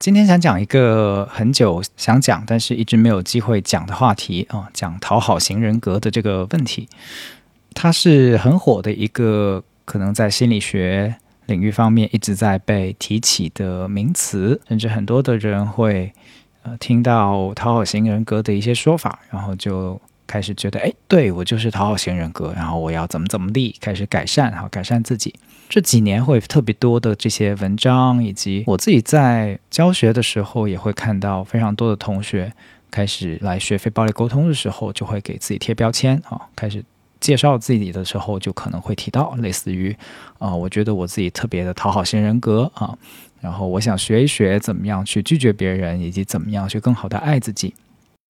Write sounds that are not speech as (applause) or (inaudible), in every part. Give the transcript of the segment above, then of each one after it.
今天想讲一个很久想讲，但是一直没有机会讲的话题啊，讲讨好型人格的这个问题。它是很火的一个，可能在心理学领域方面一直在被提起的名词，甚至很多的人会呃听到讨好型人格的一些说法，然后就开始觉得，哎，对我就是讨好型人格，然后我要怎么怎么地，开始改善，好改善自己。这几年会特别多的这些文章，以及我自己在教学的时候，也会看到非常多的同学开始来学非暴力沟通的时候，就会给自己贴标签啊，开始介绍自己的时候，就可能会提到类似于啊，我觉得我自己特别的讨好型人格啊，然后我想学一学怎么样去拒绝别人，以及怎么样去更好的爱自己。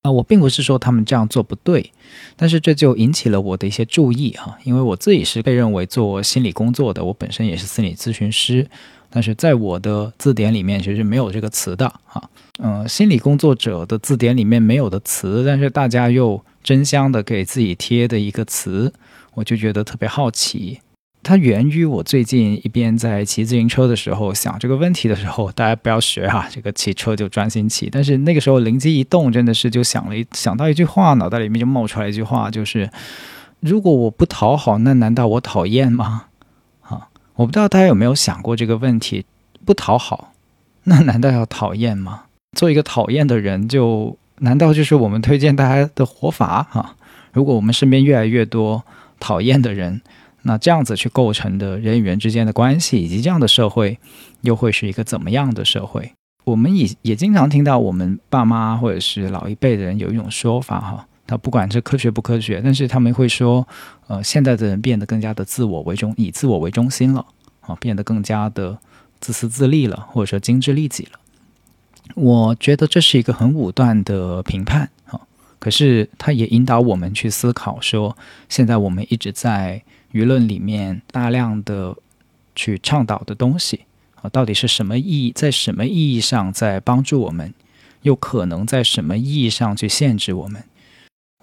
啊，我并不是说他们这样做不对，但是这就引起了我的一些注意哈，因为我自己是被认为做心理工作的，我本身也是心理咨询师，但是在我的字典里面其实没有这个词的哈，嗯，心理工作者的字典里面没有的词，但是大家又争相的给自己贴的一个词，我就觉得特别好奇。它源于我最近一边在骑自行车的时候想这个问题的时候，大家不要学哈，这个骑车就专心骑。但是那个时候灵机一动，真的是就想了一想到一句话，脑袋里面就冒出来一句话，就是如果我不讨好，那难道我讨厌吗？啊，我不知道大家有没有想过这个问题，不讨好，那难道要讨厌吗？做一个讨厌的人，就难道就是我们推荐大家的活法啊？如果我们身边越来越多讨厌的人。那这样子去构成的人与人之间的关系，以及这样的社会，又会是一个怎么样的社会？我们也也经常听到我们爸妈或者是老一辈的人有一种说法哈，他不管是科学不科学，但是他们会说，呃，现在的人变得更加的自我为中，以自我为中心了啊，变得更加的自私自利了，或者说精致利己了。我觉得这是一个很武断的评判啊，可是它也引导我们去思考说，现在我们一直在。舆论里面大量的去倡导的东西啊，到底是什么意义？在什么意义上在帮助我们？又可能在什么意义上去限制我们？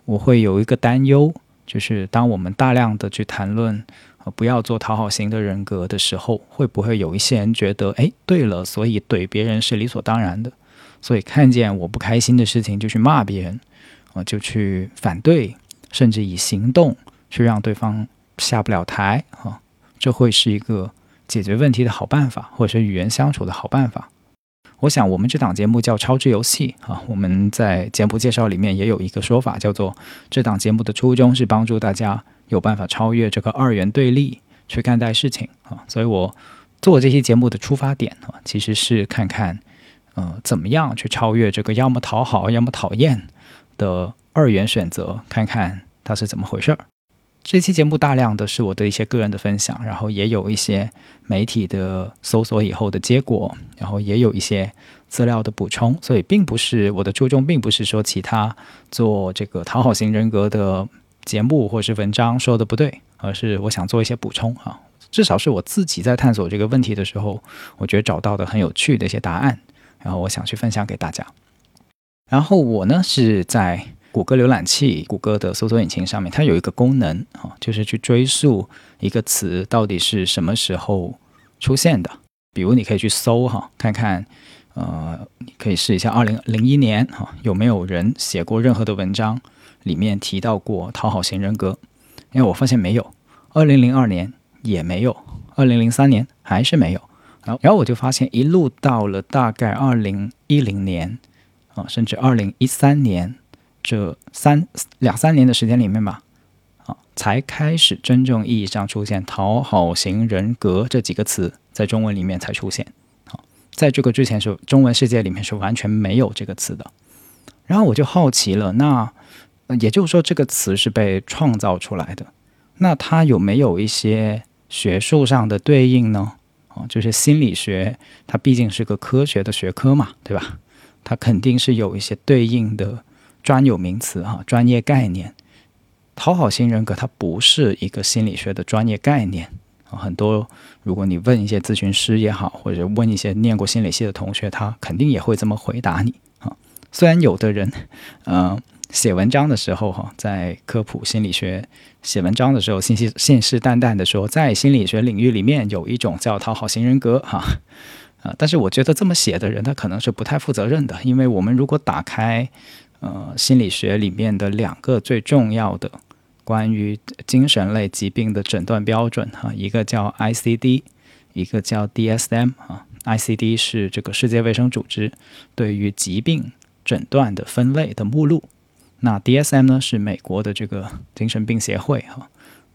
我会有一个担忧，就是当我们大量的去谈论啊，不要做讨好型的人格的时候，会不会有一些人觉得，哎，对了，所以怼别人是理所当然的，所以看见我不开心的事情就去骂别人啊，就去反对，甚至以行动去让对方。下不了台啊，这会是一个解决问题的好办法，或者是与人相处的好办法。我想，我们这档节目叫《超智游戏》啊，我们在节目介绍里面也有一个说法，叫做这档节目的初衷是帮助大家有办法超越这个二元对立去看待事情啊。所以我做这期节目的出发点啊，其实是看看，呃，怎么样去超越这个要么讨好要么讨厌的二元选择，看看它是怎么回事儿。这期节目大量的是我的一些个人的分享，然后也有一些媒体的搜索以后的结果，然后也有一些资料的补充，所以并不是我的初衷，并不是说其他做这个讨好型人格的节目或是文章说的不对，而是我想做一些补充啊，至少是我自己在探索这个问题的时候，我觉得找到的很有趣的一些答案，然后我想去分享给大家。然后我呢是在。谷歌浏览器、谷歌的搜索引擎上面，它有一个功能啊，就是去追溯一个词到底是什么时候出现的。比如，你可以去搜哈，看看，呃，你可以试一下二零零一年哈，有没有人写过任何的文章里面提到过讨好型人格？因为我发现没有，二零零二年也没有，二零零三年还是没有。然后，然后我就发现一路到了大概二零一零年啊，甚至二零一三年。这三两三年的时间里面吧，啊，才开始真正意义上出现“讨好型人格”这几个词，在中文里面才出现。好，在这个之前是中文世界里面是完全没有这个词的。然后我就好奇了，那也就是说这个词是被创造出来的，那它有没有一些学术上的对应呢？啊，就是心理学，它毕竟是个科学的学科嘛，对吧？它肯定是有一些对应的专有名词哈，专业概念。讨好型人格它不是一个心理学的专业概念啊，很多如果你问一些咨询师也好，或者问一些念过心理系的同学，他肯定也会这么回答你啊。虽然有的人，嗯。写文章的时候，哈，在科普心理学写文章的时候，信息信誓旦旦的说，在心理学领域里面有一种叫讨好型人格，哈，啊，但是我觉得这么写的人，他可能是不太负责任的，因为我们如果打开呃心理学里面的两个最重要的关于精神类疾病的诊断标准，哈，一个叫 ICD，一个叫 DSM，啊，ICD 是这个世界卫生组织对于疾病诊断的分类的目录。那 DSM 呢是美国的这个精神病协会哈，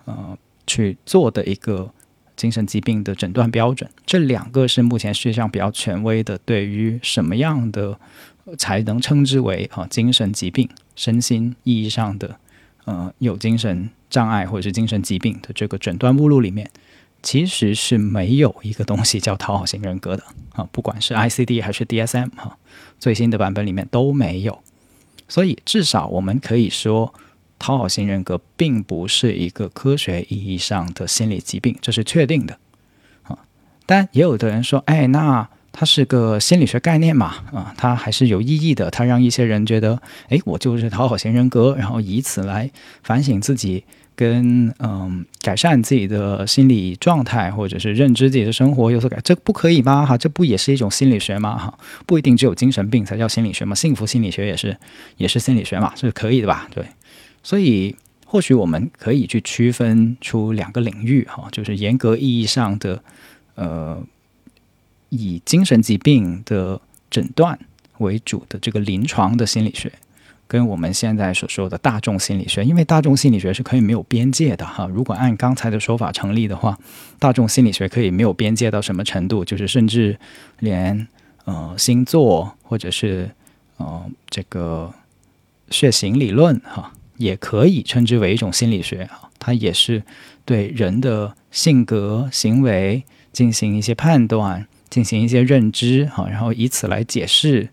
呃去做的一个精神疾病的诊断标准。这两个是目前世界上比较权威的，对于什么样的才能称之为啊精神疾病、身心意义上的呃有精神障碍或者是精神疾病的这个诊断目录里面，其实是没有一个东西叫讨好型人格的啊，不管是 ICD 还是 DSM 哈，最新的版本里面都没有。所以，至少我们可以说，讨好型人格并不是一个科学意义上的心理疾病，这是确定的。啊，但也有的人说，哎，那它是个心理学概念嘛？啊，它还是有意义的，它让一些人觉得，哎，我就是讨好型人格，然后以此来反省自己。跟嗯，改善自己的心理状态，或者是认知自己的生活有所改，这不可以吗？哈，这不也是一种心理学吗？哈，不一定只有精神病才叫心理学嘛，幸福心理学也是，也是心理学嘛，是可以的吧？对，所以或许我们可以去区分出两个领域，哈，就是严格意义上的，呃，以精神疾病的诊断为主的这个临床的心理学。跟我们现在所说的大众心理学，因为大众心理学是可以没有边界的哈。如果按刚才的说法成立的话，大众心理学可以没有边界到什么程度？就是甚至连呃星座或者是呃这个血型理论哈，也可以称之为一种心理学哈。它也是对人的性格行为进行一些判断，进行一些认知哈，然后以此来解释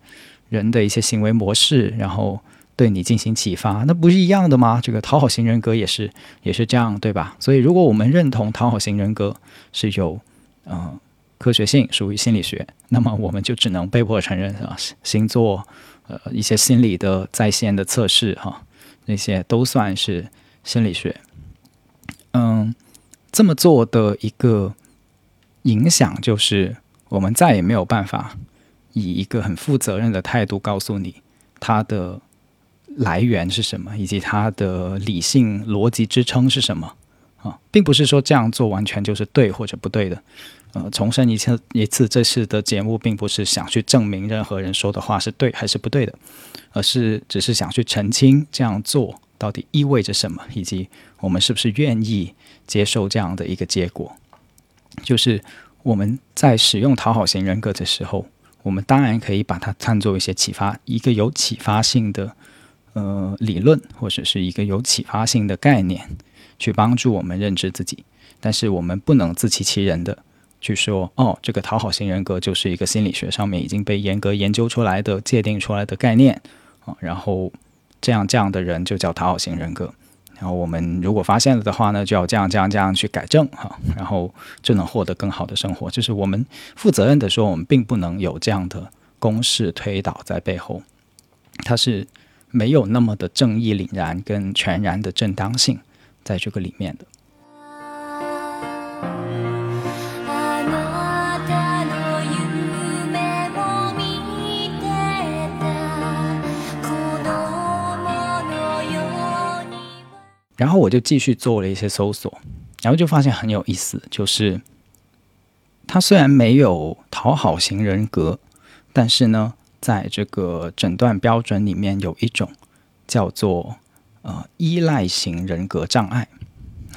人的一些行为模式，然后。对你进行启发，那不是一样的吗？这个讨好型人格也是也是这样，对吧？所以，如果我们认同讨好型人格是有嗯科学性，属于心理学，那么我们就只能被迫承认啊，星座呃一些心理的在线的测试哈，那些都算是心理学。嗯，这么做的一个影响就是，我们再也没有办法以一个很负责任的态度告诉你它的。来源是什么，以及它的理性逻辑支撑是什么啊？并不是说这样做完全就是对或者不对的。呃，重申一次一次，这次的节目并不是想去证明任何人说的话是对还是不对的，而是只是想去澄清这样做到底意味着什么，以及我们是不是愿意接受这样的一个结果。就是我们在使用讨好型人格的时候，我们当然可以把它看作一些启发，一个有启发性的。呃，理论或者是一个有启发性的概念，去帮助我们认知自己。但是我们不能自欺欺人的去说，哦，这个讨好型人格就是一个心理学上面已经被严格研究出来的、界定出来的概念啊。然后这样这样的人就叫讨好型人格。然后我们如果发现了的话呢，就要这样这样这样去改正哈，然后就能获得更好的生活。就是我们负责任的说，我们并不能有这样的公式推导在背后，它是。没有那么的正义凛然跟全然的正当性在这个里面的。然后我就继续做了一些搜索，然后就发现很有意思，就是他虽然没有讨好型人格，但是呢。在这个诊断标准里面，有一种叫做呃依赖型人格障碍。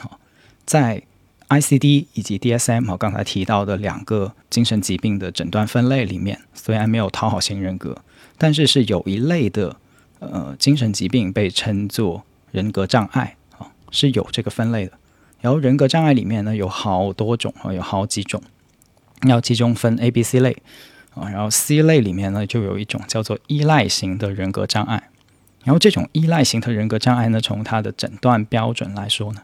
好，在 ICD 以及 DSM 我刚才提到的两个精神疾病的诊断分类里面，虽然没有讨好型人格，但是是有一类的呃精神疾病被称作人格障碍，是有这个分类的。然后人格障碍里面呢，有好多种啊，有好几种。要集中分 A、B、C 类啊，然后 C 类里面呢就有一种叫做依赖型的人格障碍，然后这种依赖型的人格障碍呢，从它的诊断标准来说呢，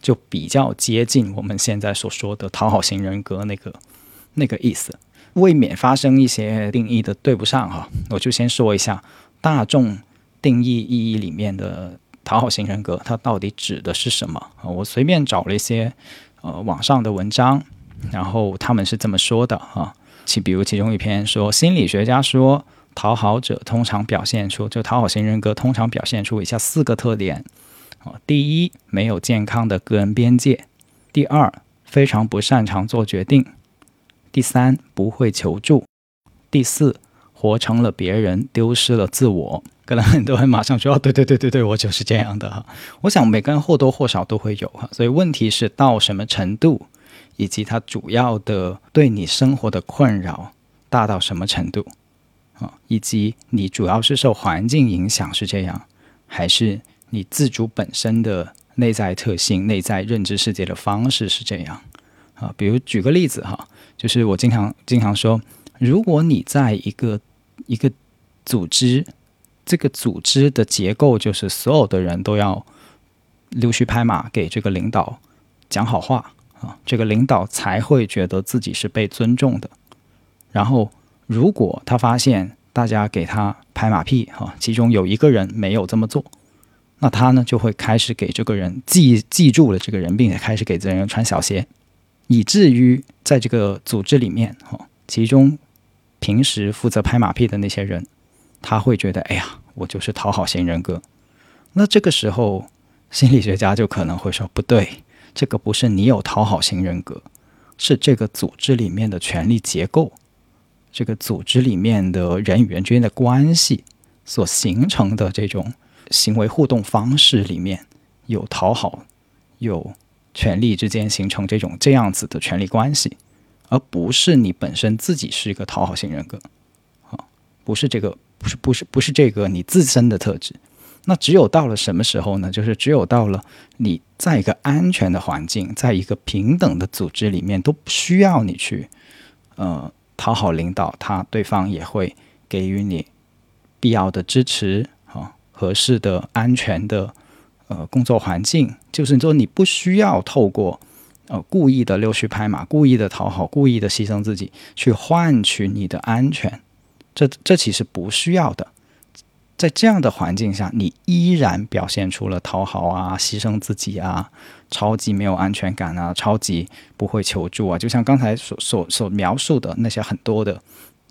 就比较接近我们现在所说的讨好型人格那个那个意思。未免发生一些定义的对不上哈，我就先说一下大众定义意义里面的讨好型人格，它到底指的是什么啊？我随便找了一些呃网上的文章，然后他们是这么说的啊，其比如其中一篇说，心理学家说，讨好者通常表现出就讨好型人格通常表现出以下四个特点啊：第一，没有健康的个人边界；第二，非常不擅长做决定。第三，不会求助；第四，活成了别人，丢失了自我。可能很多人马上说：“哦，对对对对对，我就是这样的哈。”我想每个人或多或少都会有哈，所以问题是到什么程度，以及它主要的对你生活的困扰大到什么程度啊，以及你主要是受环境影响是这样，还是你自主本身的内在特性、内在认知世界的方式是这样啊？比如举个例子哈。就是我经常经常说，如果你在一个一个组织，这个组织的结构就是所有的人都要溜须拍马给这个领导讲好话啊，这个领导才会觉得自己是被尊重的。然后，如果他发现大家给他拍马屁哈，其中有一个人没有这么做，那他呢就会开始给这个人记记住了这个人，并且开始给这个人穿小鞋。以至于在这个组织里面，哈，其中平时负责拍马屁的那些人，他会觉得，哎呀，我就是讨好型人格。那这个时候，心理学家就可能会说，不对，这个不是你有讨好型人格，是这个组织里面的权力结构，这个组织里面的人与人之间的关系所形成的这种行为互动方式里面有讨好，有。权力之间形成这种这样子的权力关系，而不是你本身自己是一个讨好型人格，啊，不是这个，不是不是不是这个你自身的特质。那只有到了什么时候呢？就是只有到了你在一个安全的环境，在一个平等的组织里面，都不需要你去呃讨好领导，他对方也会给予你必要的支持啊，合适的安全的。呃，工作环境就是说，你不需要透过呃故意的溜须拍马、故意的讨好、故意的牺牲自己去换取你的安全，这这其实不需要的。在这样的环境下，你依然表现出了讨好啊、牺牲自己啊、超级没有安全感啊、超级不会求助啊，就像刚才所所所描述的那些很多的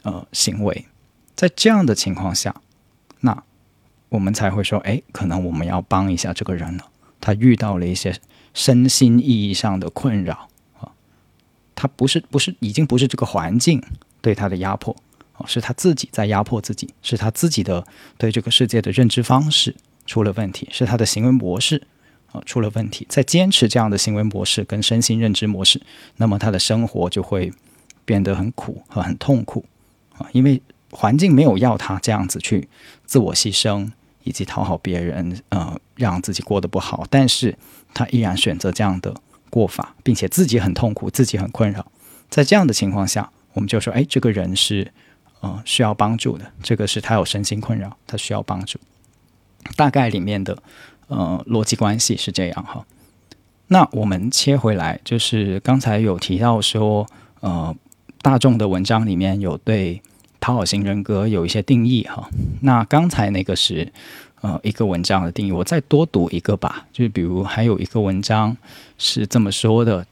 呃行为，在这样的情况下，那。我们才会说，哎，可能我们要帮一下这个人了。他遇到了一些身心意义上的困扰啊，他不是不是已经不是这个环境对他的压迫啊，是他自己在压迫自己，是他自己的对这个世界的认知方式出了问题，是他的行为模式啊出了问题。在坚持这样的行为模式跟身心认知模式，那么他的生活就会变得很苦和很痛苦啊，因为环境没有要他这样子去自我牺牲。以及讨好别人，呃，让自己过得不好，但是他依然选择这样的过法，并且自己很痛苦，自己很困扰。在这样的情况下，我们就说，哎，这个人是，呃，需要帮助的。这个是他有身心困扰，他需要帮助。大概里面的，呃，逻辑关系是这样哈。那我们切回来，就是刚才有提到说，呃，大众的文章里面有对。讨好型人格有一些定义哈，那刚才那个是呃一个文章的定义，我再多读一个吧。就是比如还有一个文章是这么说的：，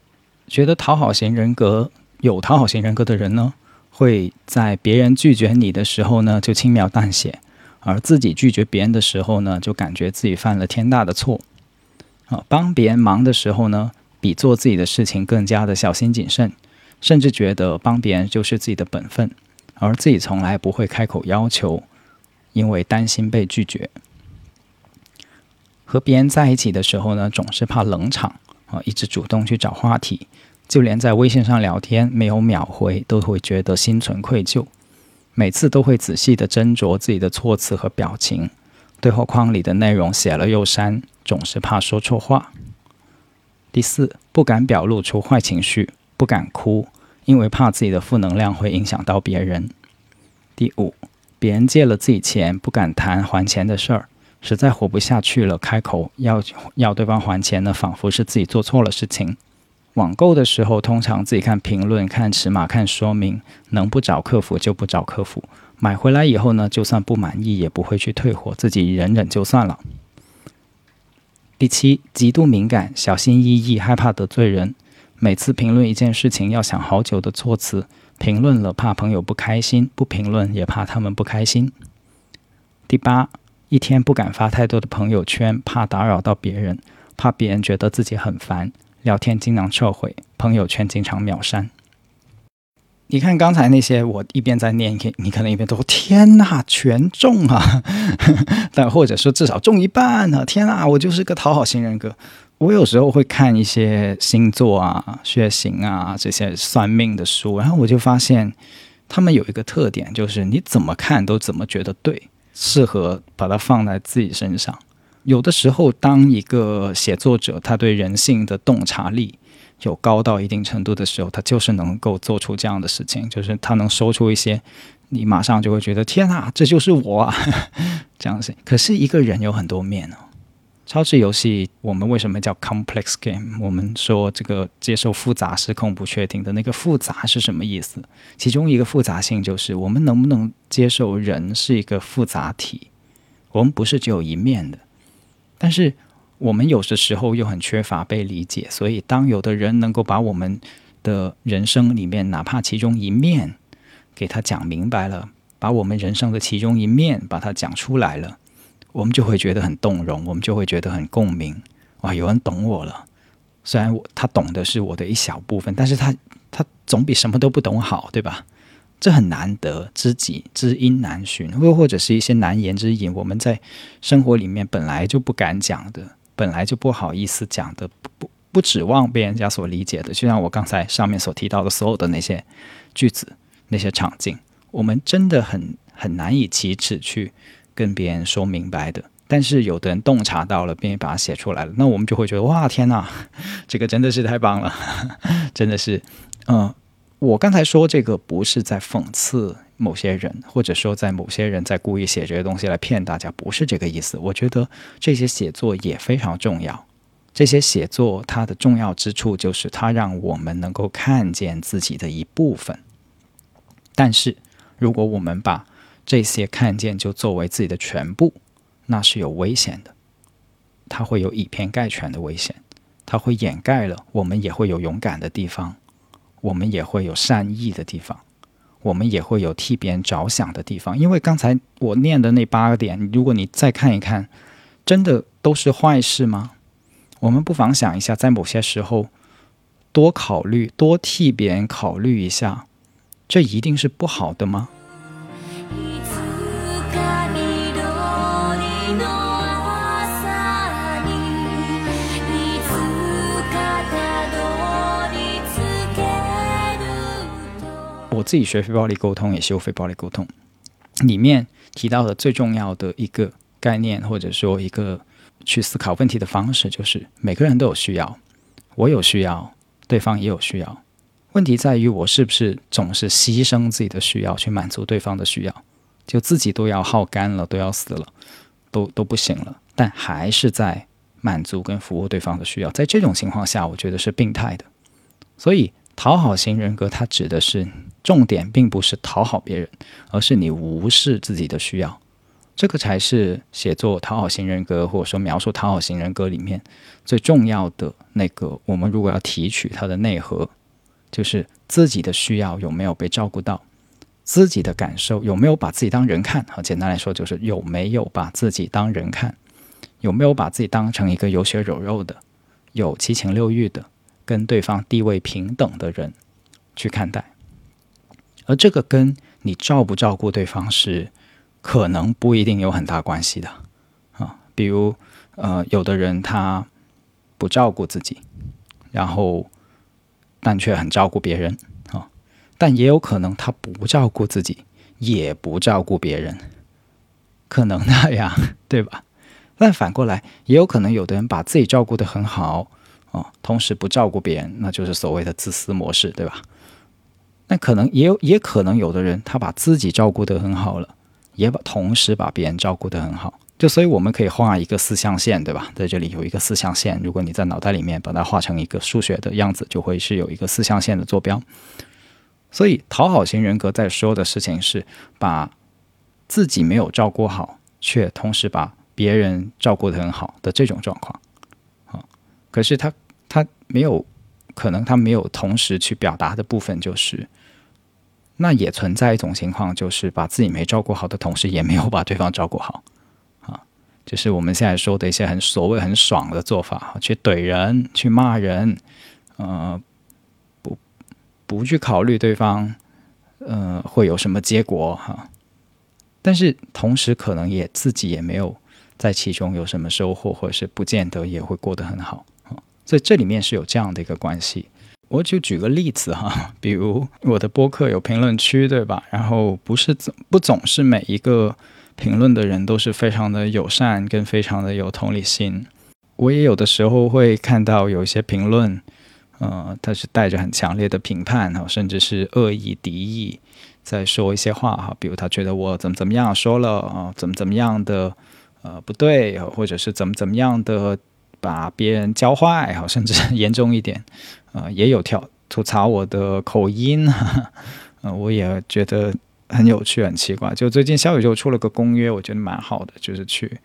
觉得讨好型人格有讨好型人格的人呢，会在别人拒绝你的时候呢就轻描淡写，而自己拒绝别人的时候呢就感觉自己犯了天大的错。啊，帮别人忙的时候呢，比做自己的事情更加的小心谨慎，甚至觉得帮别人就是自己的本分。而自己从来不会开口要求，因为担心被拒绝。和别人在一起的时候呢，总是怕冷场啊，一直主动去找话题，就连在微信上聊天没有秒回，都会觉得心存愧疚。每次都会仔细的斟酌自己的措辞和表情，对话框里的内容写了又删，总是怕说错话。第四，不敢表露出坏情绪，不敢哭。因为怕自己的负能量会影响到别人。第五，别人借了自己钱，不敢谈还钱的事儿，实在活不下去了，开口要要对方还钱呢，仿佛是自己做错了事情。网购的时候，通常自己看评论、看尺码、看说明，能不找客服就不找客服。买回来以后呢，就算不满意，也不会去退货，自己忍忍就算了。第七，极度敏感，小心翼翼，害怕得罪人。每次评论一件事情，要想好久的措辞。评论了，怕朋友不开心；不评论，也怕他们不开心。第八，一天不敢发太多的朋友圈，怕打扰到别人，怕别人觉得自己很烦。聊天经常撤回，朋友圈经常秒删。你看刚才那些，我一边在念，你可能一边都天哪，全中啊！(laughs) 但或者说至少中一半呢？天哪，我就是个讨好型人格。我有时候会看一些星座啊、血型啊这些算命的书，然后我就发现他们有一个特点，就是你怎么看都怎么觉得对，适合把它放在自己身上。有的时候，当一个写作者他对人性的洞察力有高到一定程度的时候，他就是能够做出这样的事情，就是他能说出一些你马上就会觉得天哪，这就是我啊 (laughs) 这样子。可是一个人有很多面哦。超智游戏我们为什么叫 complex game？我们说这个接受复杂、失控、不确定的那个复杂是什么意思？其中一个复杂性就是我们能不能接受人是一个复杂体？我们不是只有一面的。但是我们有的时候又很缺乏被理解，所以当有的人能够把我们的人生里面哪怕其中一面给他讲明白了，把我们人生的其中一面把它讲出来了，我们就会觉得很动容，我们就会觉得很共鸣。哇，有人懂我了。虽然我他懂的是我的一小部分，但是他他总比什么都不懂好，对吧？这很难得，知己知音难寻，又或者是一些难言之隐，我们在生活里面本来就不敢讲的，本来就不好意思讲的，不不指望被人家所理解的。就像我刚才上面所提到的所有的那些句子、那些场景，我们真的很很难以启齿去跟别人说明白的。但是有的人洞察到了，并且把它写出来了，那我们就会觉得哇，天哪，(laughs) 这个真的是太棒了，(laughs) 真的是，嗯。我刚才说这个不是在讽刺某些人，或者说在某些人在故意写这些东西来骗大家，不是这个意思。我觉得这些写作也非常重要。这些写作它的重要之处就是它让我们能够看见自己的一部分。但是如果我们把这些看见就作为自己的全部，那是有危险的。它会有以偏概全的危险，它会掩盖了我们也会有勇敢的地方。我们也会有善意的地方，我们也会有替别人着想的地方。因为刚才我念的那八个点，如果你再看一看，真的都是坏事吗？我们不妨想一下，在某些时候多考虑、多替别人考虑一下，这一定是不好的吗？我自己学非暴力沟通，也修非暴力沟通，里面提到的最重要的一个概念，或者说一个去思考问题的方式，就是每个人都有需要，我有需要，对方也有需要。问题在于我是不是总是牺牲自己的需要去满足对方的需要，就自己都要耗干了，都要死了，都都不行了，但还是在满足跟服务对方的需要。在这种情况下，我觉得是病态的。所以。讨好型人格，它指的是重点，并不是讨好别人，而是你无视自己的需要，这个才是写作讨好型人格，或者说描述讨好型人格里面最重要的那个。我们如果要提取它的内核，就是自己的需要有没有被照顾到，自己的感受有没有把自己当人看。好，简单来说，就是有没有把自己当人看，有没有把自己当成一个有血有肉的、有七情六欲的。跟对方地位平等的人去看待，而这个跟你照不照顾对方是可能不一定有很大关系的啊。比如，呃，有的人他不照顾自己，然后但却很照顾别人啊，但也有可能他不照顾自己，也不照顾别人，可能那样 (laughs) 对吧？但反过来，也有可能有的人把自己照顾的很好。哦，同时不照顾别人，那就是所谓的自私模式，对吧？那可能也有，也可能有的人他把自己照顾得很好了，也把同时把别人照顾得很好。就所以我们可以画一个四象限，对吧？在这里有一个四象限，如果你在脑袋里面把它画成一个数学的样子，就会是有一个四象限的坐标。所以讨好型人格在说的事情是把自己没有照顾好，却同时把别人照顾得很好的这种状况。啊，可是他他没有可能，他没有同时去表达的部分，就是那也存在一种情况，就是把自己没照顾好的同时，也没有把对方照顾好。就是我们现在说的一些很所谓很爽的做法，去怼人、去骂人，呃，不不去考虑对方，呃，会有什么结果哈。但是同时，可能也自己也没有在其中有什么收获，或者是不见得也会过得很好啊。所以这里面是有这样的一个关系。我就举个例子哈，比如我的播客有评论区，对吧？然后不是总不总是每一个。评论的人都是非常的友善，跟非常的有同理心。我也有的时候会看到有一些评论，呃，他是带着很强烈的评判哈，甚至是恶意敌意，在说一些话哈，比如他觉得我怎么怎么样说了啊，怎么怎么样的呃不对，或者是怎么怎么样的把别人教坏哈，甚至严重一点，呃，也有挑吐槽我的口音，(laughs) 呃，我也觉得。很有趣，很奇怪。就最近小宇宙出了个公约，我觉得蛮好的，就是去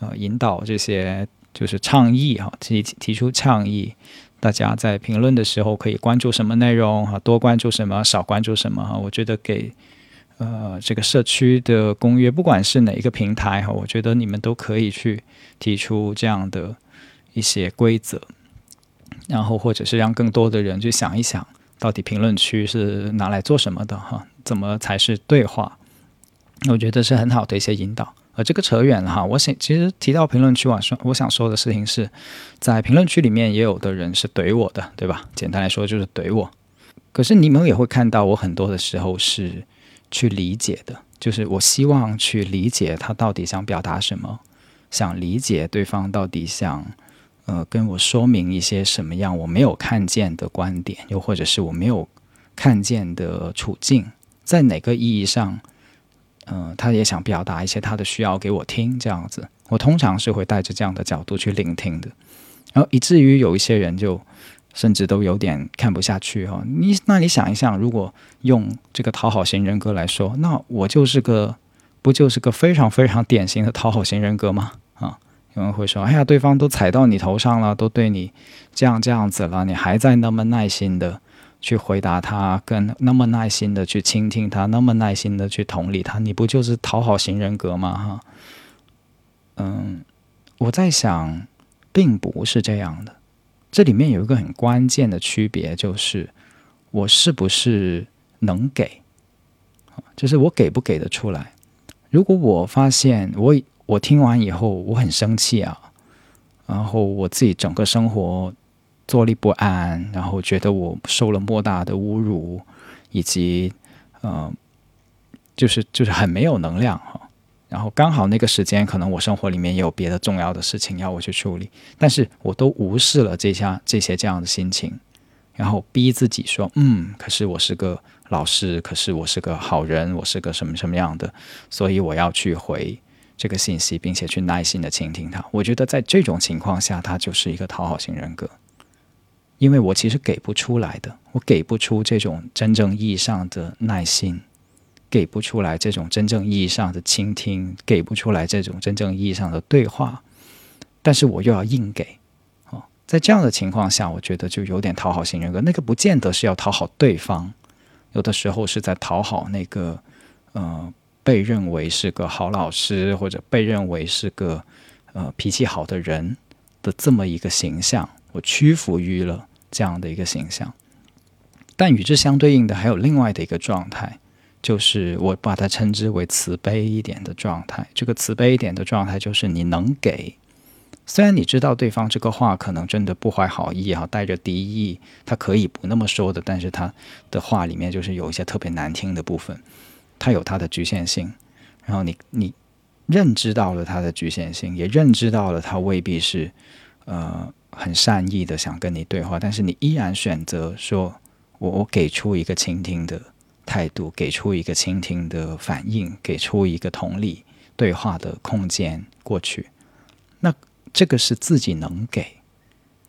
呃引导这些就是倡议哈，提提出倡议，大家在评论的时候可以关注什么内容哈，多关注什么，少关注什么哈。我觉得给呃这个社区的公约，不管是哪一个平台哈，我觉得你们都可以去提出这样的一些规则，然后或者是让更多的人去想一想。到底评论区是拿来做什么的哈？怎么才是对话？我觉得是很好的一些引导。呃这个扯远了哈，我想其实提到评论区，我说我想说的事情是在评论区里面也有的人是怼我的，对吧？简单来说就是怼我。可是你们也会看到，我很多的时候是去理解的，就是我希望去理解他到底想表达什么，想理解对方到底想。呃，跟我说明一些什么样我没有看见的观点，又或者是我没有看见的处境，在哪个意义上，嗯，他也想表达一些他的需要给我听，这样子，我通常是会带着这样的角度去聆听的，然后以至于有一些人就甚至都有点看不下去哈，你那你想一想，如果用这个讨好型人格来说，那我就是个不就是个非常非常典型的讨好型人格吗？啊有人会说：“哎呀，对方都踩到你头上了，都对你这样这样子了，你还在那么耐心的去回答他，跟那么耐心的去倾听他，那么耐心的去同理他，你不就是讨好型人格吗？”哈，嗯，我在想，并不是这样的。这里面有一个很关键的区别，就是我是不是能给，就是我给不给得出来。如果我发现我。我听完以后，我很生气啊，然后我自己整个生活坐立不安，然后觉得我受了莫大的侮辱，以及呃，就是就是很没有能量哈。然后刚好那个时间，可能我生活里面也有别的重要的事情要我去处理，但是我都无视了这些这些这样的心情，然后逼自己说，嗯，可是我是个老师，可是我是个好人，我是个什么什么样的，所以我要去回。这个信息，并且去耐心的倾听他。我觉得在这种情况下，他就是一个讨好型人格，因为我其实给不出来的，我给不出这种真正意义上的耐心，给不出来这种真正意义上的倾听，给不出来这种真正意义上的对话，但是我又要硬给。哦，在这样的情况下，我觉得就有点讨好型人格。那个不见得是要讨好对方，有的时候是在讨好那个，呃。被认为是个好老师，或者被认为是个呃脾气好的人的这么一个形象，我屈服于了这样的一个形象。但与之相对应的还有另外的一个状态，就是我把它称之为慈悲一点的状态。这个慈悲一点的状态，就是你能给，虽然你知道对方这个话可能真的不怀好意啊，带着敌意，他可以不那么说的，但是他的话里面就是有一些特别难听的部分。它有它的局限性，然后你你认知到了它的局限性，也认知到了他未必是呃很善意的想跟你对话，但是你依然选择说我我给出一个倾听的态度，给出一个倾听的反应，给出一个同理对话的空间过去。那这个是自己能给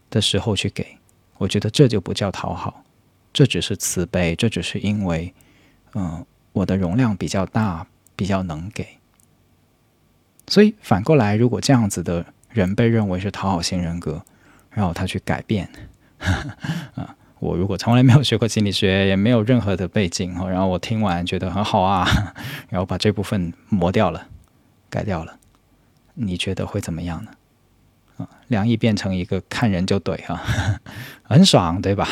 的时候去给，我觉得这就不叫讨好，这只是慈悲，这只是因为，嗯，我的容量比较大，比较能给。所以反过来，如果这样子的人被认为是讨好型人格，然后他去改变，(laughs) 啊，我如果从来没有学过心理学，也没有任何的背景，然后我听完觉得很好啊，(laughs) 然后把这部分磨掉了，改掉了，你觉得会怎么样呢？啊，梁毅变成一个看人就怼哈，(laughs) 很爽对吧？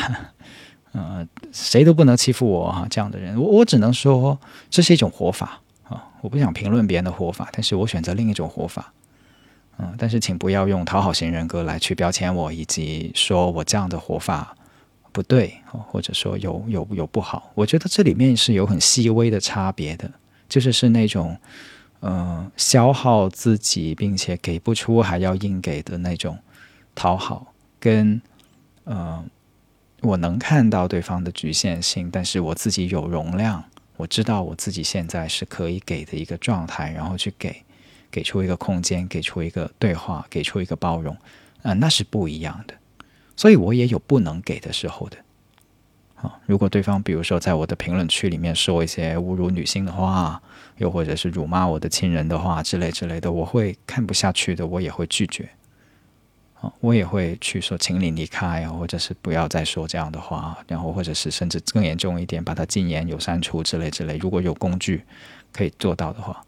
呃，谁都不能欺负我哈，这样的人，我我只能说这是一种活法啊。我不想评论别人的活法，但是我选择另一种活法。嗯，但是请不要用讨好型人格来去标签我，以及说我这样的活法不对，或者说有有有不好。我觉得这里面是有很细微的差别的，就是是那种呃消耗自己并且给不出还要硬给的那种讨好，跟呃我能看到对方的局限性，但是我自己有容量。我知道我自己现在是可以给的一个状态，然后去给，给出一个空间，给出一个对话，给出一个包容，啊，那是不一样的。所以我也有不能给的时候的。啊，如果对方比如说在我的评论区里面说一些侮辱女性的话，又或者是辱骂我的亲人的话之类之类的，我会看不下去的，我也会拒绝。啊我也会去说，请你离开，或者是不要再说这样的话，然后或者是甚至更严重一点，把它禁言、有删除之类之类。如果有工具可以做到的话，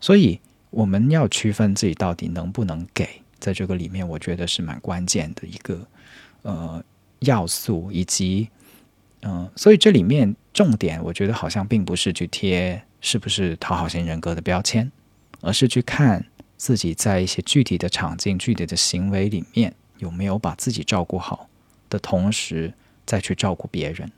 所以我们要区分自己到底能不能给，在这个里面，我觉得是蛮关键的一个呃要素，以及嗯，所以这里面重点，我觉得好像并不是去贴是不是讨好型人格的标签，而是去看。自己在一些具体的场景、具体的行为里面，有没有把自己照顾好的同时，再去照顾别人？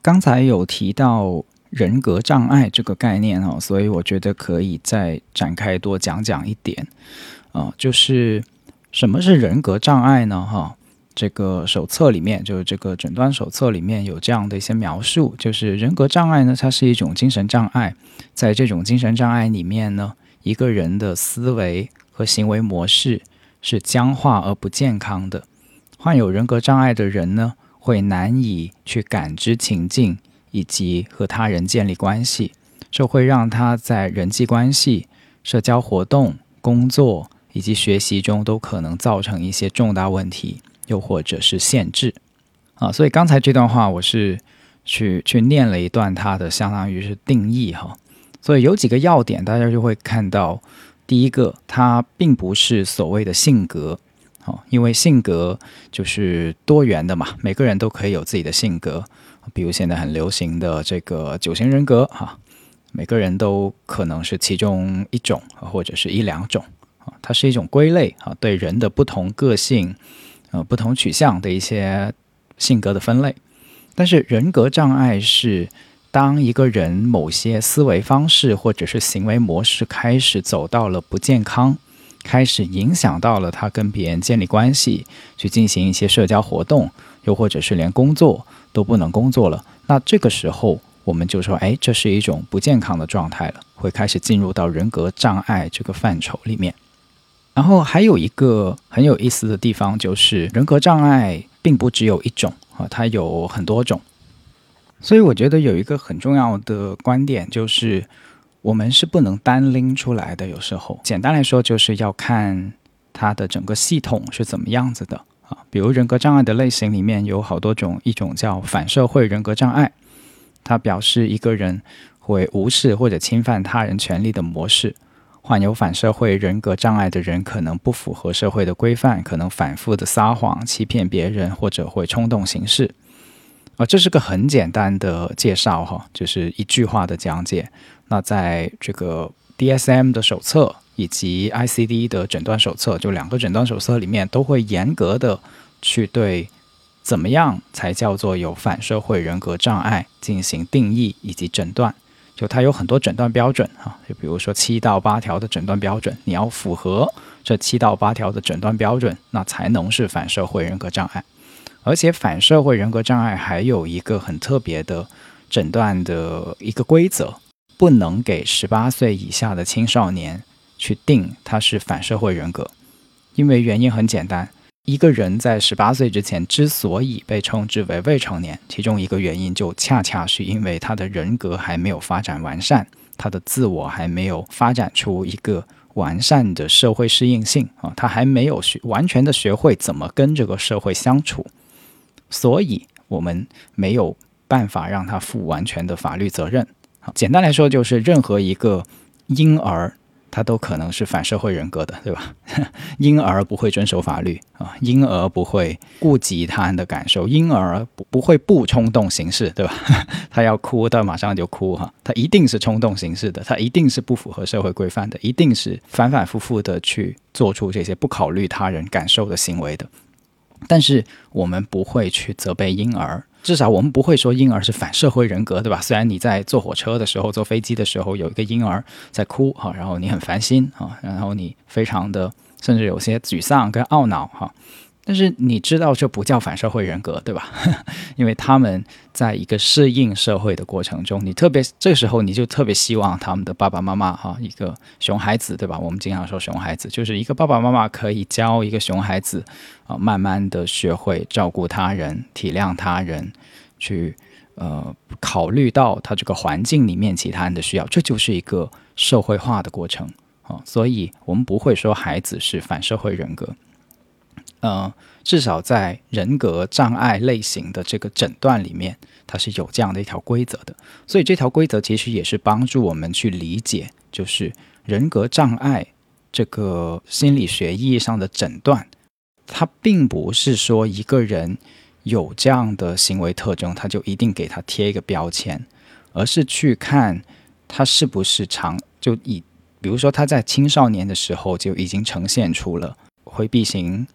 刚才有提到人格障碍这个概念哦，所以我觉得可以再展开多讲讲一点啊，就是。什么是人格障碍呢？哈，这个手册里面，就是这个诊断手册里面有这样的一些描述，就是人格障碍呢，它是一种精神障碍，在这种精神障碍里面呢，一个人的思维和行为模式是僵化而不健康的。患有人格障碍的人呢，会难以去感知情境以及和他人建立关系，这会让他在人际关系、社交活动、工作。以及学习中都可能造成一些重大问题，又或者是限制啊。所以刚才这段话我是去去念了一段它的相当于是定义哈。所以有几个要点，大家就会看到，第一个，它并不是所谓的性格，好，因为性格就是多元的嘛，每个人都可以有自己的性格。比如现在很流行的这个九型人格哈，每个人都可能是其中一种或者是一两种。啊，它是一种归类啊，对人的不同个性、呃不同取向的一些性格的分类。但是人格障碍是当一个人某些思维方式或者是行为模式开始走到了不健康，开始影响到了他跟别人建立关系，去进行一些社交活动，又或者是连工作都不能工作了。那这个时候我们就说，哎，这是一种不健康的状态了，会开始进入到人格障碍这个范畴里面。然后还有一个很有意思的地方，就是人格障碍并不只有一种啊，它有很多种。所以我觉得有一个很重要的观点，就是我们是不能单拎出来的。有时候，简单来说，就是要看它的整个系统是怎么样子的啊。比如人格障碍的类型里面有好多种，一种叫反社会人格障碍，它表示一个人会无视或者侵犯他人权利的模式。患有反社会人格障碍的人可能不符合社会的规范，可能反复的撒谎、欺骗别人，或者会冲动行事。啊，这是个很简单的介绍哈，就是一句话的讲解。那在这个 DSM 的手册以及 ICD 的诊断手册，就两个诊断手册里面，都会严格的去对怎么样才叫做有反社会人格障碍进行定义以及诊断。就它有很多诊断标准啊，就比如说七到八条的诊断标准，你要符合这七到八条的诊断标准，那才能是反社会人格障碍。而且反社会人格障碍还有一个很特别的诊断的一个规则，不能给十八岁以下的青少年去定他是反社会人格，因为原因很简单。一个人在十八岁之前之所以被称之为未成年，其中一个原因就恰恰是因为他的人格还没有发展完善，他的自我还没有发展出一个完善的社会适应性啊，他还没有学完全的学会怎么跟这个社会相处，所以我们没有办法让他负完全的法律责任。简单来说，就是任何一个婴儿。他都可能是反社会人格的，对吧？(laughs) 婴儿不会遵守法律啊，婴儿不会顾及他人的感受，婴儿不不会不冲动行事，对吧？(laughs) 他要哭，他马上就哭哈，他一定是冲动行事的，他一定是不符合社会规范的，一定是反反复复的去做出这些不考虑他人感受的行为的。但是我们不会去责备婴儿。至少我们不会说婴儿是反社会人格，对吧？虽然你在坐火车的时候、坐飞机的时候有一个婴儿在哭哈，然后你很烦心啊，然后你非常的甚至有些沮丧跟懊恼哈。但是你知道这不叫反社会人格，对吧？(laughs) 因为他们在一个适应社会的过程中，你特别这时候你就特别希望他们的爸爸妈妈哈，一个熊孩子，对吧？我们经常说熊孩子就是一个爸爸妈妈可以教一个熊孩子啊，慢慢的学会照顾他人、体谅他人，去呃考虑到他这个环境里面其他人的需要，这就是一个社会化的过程啊。所以我们不会说孩子是反社会人格。呃，至少在人格障碍类型的这个诊断里面，它是有这样的一条规则的。所以这条规则其实也是帮助我们去理解，就是人格障碍这个心理学意义上的诊断，它并不是说一个人有这样的行为特征，他就一定给他贴一个标签，而是去看他是不是常就以，比如说他在青少年的时候就已经呈现出了回避型。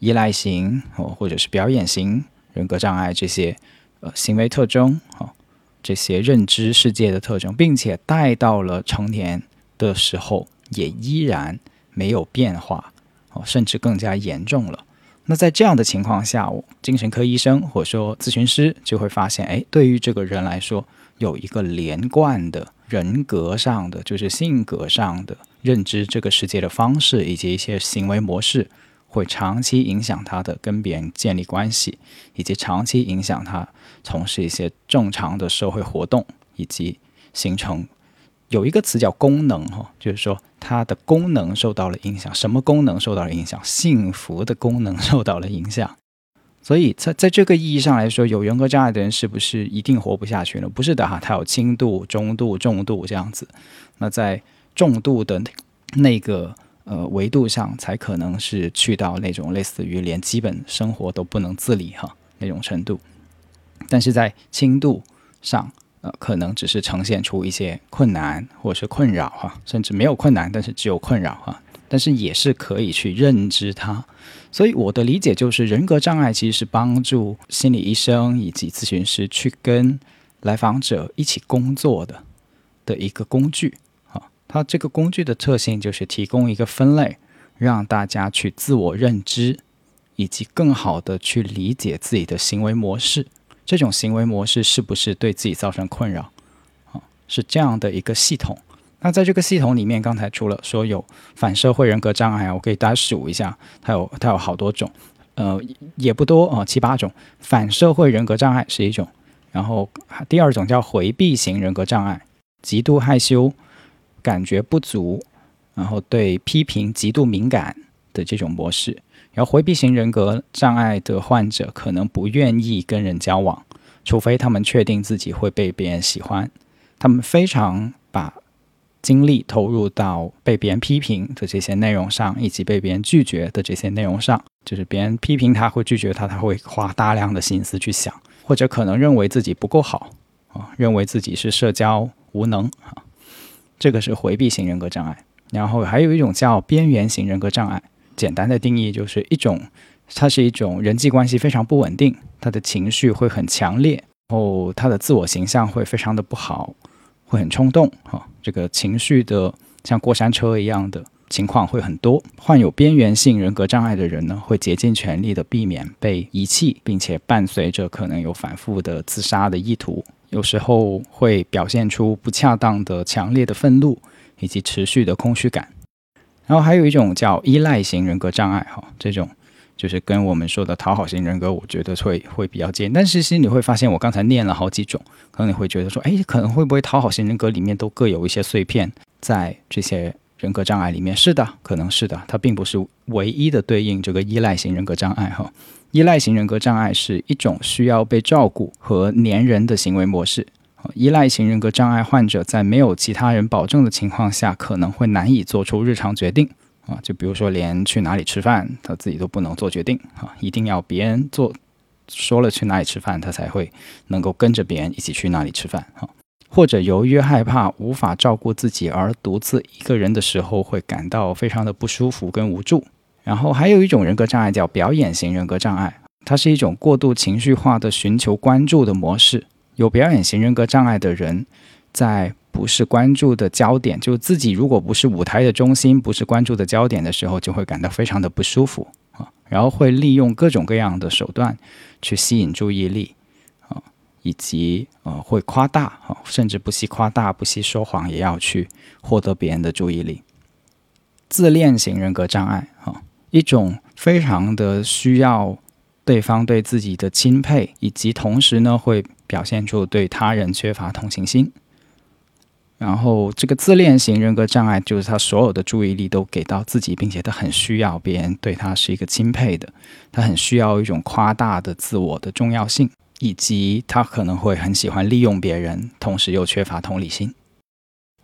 依赖型哦，或者是表演型人格障碍这些呃行为特征啊，这些认知世界的特征，并且带到了成年的时候，也依然没有变化哦，甚至更加严重了。那在这样的情况下，精神科医生或者说咨询师就会发现，哎，对于这个人来说，有一个连贯的人格上的，就是性格上的认知这个世界的方式，以及一些行为模式。会长期影响他的跟别人建立关系，以及长期影响他从事一些正常的社会活动，以及形成有一个词叫功能哈，就是说他的功能受到了影响。什么功能受到了影响？幸福的功能受到了影响。所以在在这个意义上来说，有人格障碍的人是不是一定活不下去呢？不是的哈，他有轻度、中度、重度这样子。那在重度的那个。呃，维度上才可能是去到那种类似于连基本生活都不能自理哈那种程度，但是在轻度上，呃，可能只是呈现出一些困难或者是困扰哈，甚至没有困难，但是只有困扰哈，但是也是可以去认知它。所以我的理解就是，人格障碍其实是帮助心理医生以及咨询师去跟来访者一起工作的的一个工具。它这个工具的特性就是提供一个分类，让大家去自我认知，以及更好的去理解自己的行为模式。这种行为模式是不是对自己造成困扰？啊，是这样的一个系统。那在这个系统里面，刚才除了说有反社会人格障碍啊，我给大家数一下，它有它有好多种，呃，也不多啊，七八种。反社会人格障碍是一种，然后第二种叫回避型人格障碍，极度害羞。感觉不足，然后对批评极度敏感的这种模式，然后回避型人格障碍的患者可能不愿意跟人交往，除非他们确定自己会被别人喜欢。他们非常把精力投入到被别人批评的这些内容上，以及被别人拒绝的这些内容上。就是别人批评他，会拒绝他，他会花大量的心思去想，或者可能认为自己不够好啊，认为自己是社交无能啊。这个是回避型人格障碍，然后还有一种叫边缘型人格障碍。简单的定义就是一种，它是一种人际关系非常不稳定，他的情绪会很强烈，然后他的自我形象会非常的不好，会很冲动哈，这个情绪的像过山车一样的情况会很多。患有边缘性人格障碍的人呢，会竭尽全力的避免被遗弃，并且伴随着可能有反复的自杀的意图，有时候会表现出不恰当的强烈的愤怒以及持续的空虚感。然后还有一种叫依赖型人格障碍哈，这种。就是跟我们说的讨好型人格，我觉得会会比较近。但其实你会发现，我刚才念了好几种，可能你会觉得说，哎，可能会不会讨好型人格里面都各有一些碎片在这些人格障碍里面？是的，可能是的，它并不是唯一的对应这个依赖型人格障碍哈。依赖型人格障碍是一种需要被照顾和粘人的行为模式。依赖型人格障碍患者在没有其他人保证的情况下，可能会难以做出日常决定。啊，就比如说，连去哪里吃饭，他自己都不能做决定啊，一定要别人做，说了去哪里吃饭，他才会能够跟着别人一起去那里吃饭啊。或者由于害怕无法照顾自己而独自一个人的时候，会感到非常的不舒服跟无助。然后还有一种人格障碍叫表演型人格障碍，它是一种过度情绪化的寻求关注的模式。有表演型人格障碍的人，在不是关注的焦点，就自己如果不是舞台的中心，不是关注的焦点的时候，就会感到非常的不舒服啊。然后会利用各种各样的手段去吸引注意力，以及呃会夸大啊，甚至不惜夸大、不惜说谎，也要去获得别人的注意力。自恋型人格障碍啊，一种非常的需要对方对自己的钦佩，以及同时呢会表现出对他人缺乏同情心。然后，这个自恋型人格障碍就是他所有的注意力都给到自己，并且他很需要别人对他是一个钦佩的，他很需要一种夸大的自我的重要性，以及他可能会很喜欢利用别人，同时又缺乏同理心。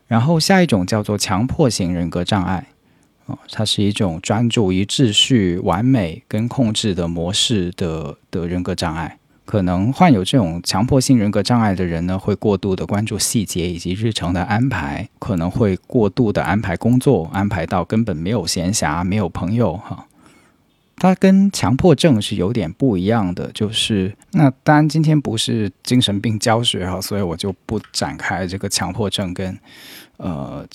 然后下一种叫做强迫型人格障碍，哦，它是一种专注于秩序、完美跟控制的模式的的人格障碍。可能患有这种强迫性人格障碍的人呢，会过度的关注细节以及日程的安排，可能会过度的安排工作，安排到根本没有闲暇，没有朋友哈。它跟强迫症是有点不一样的，就是那当然今天不是精神病教学哈，所以我就不展开这个强迫症跟呃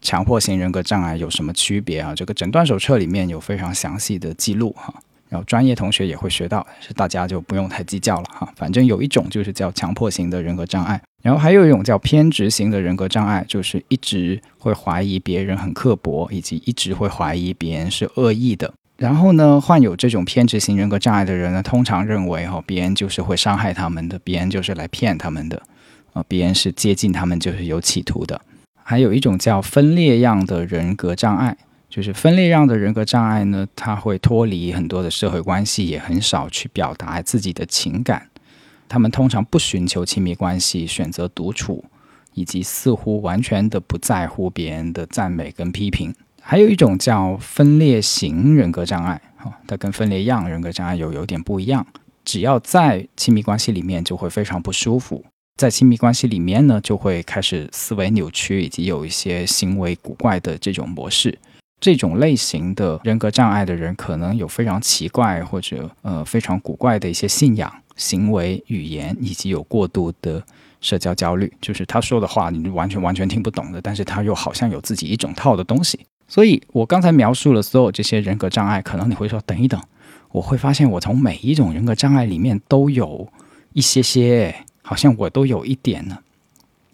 强迫型人格障碍有什么区别啊？这个诊断手册里面有非常详细的记录哈。然后专业同学也会学到，是大家就不用太计较了哈。反正有一种就是叫强迫型的人格障碍，然后还有一种叫偏执型的人格障碍，就是一直会怀疑别人很刻薄，以及一直会怀疑别人是恶意的。然后呢，患有这种偏执型人格障碍的人呢，通常认为哈，别人就是会伤害他们的，别人就是来骗他们的，啊，别人是接近他们就是有企图的。还有一种叫分裂样的人格障碍。就是分裂样的人格障碍呢，他会脱离很多的社会关系，也很少去表达自己的情感。他们通常不寻求亲密关系，选择独处，以及似乎完全的不在乎别人的赞美跟批评。还有一种叫分裂型人格障碍，哈，它跟分裂样人格障碍有有点不一样。只要在亲密关系里面，就会非常不舒服。在亲密关系里面呢，就会开始思维扭曲，以及有一些行为古怪的这种模式。这种类型的人格障碍的人，可能有非常奇怪或者呃非常古怪的一些信仰、行为、语言，以及有过度的社交焦虑。就是他说的话，你完全完全听不懂的，但是他又好像有自己一整套的东西。所以我刚才描述了所有这些人格障碍，可能你会说等一等，我会发现我从每一种人格障碍里面都有一些些，好像我都有一点呢。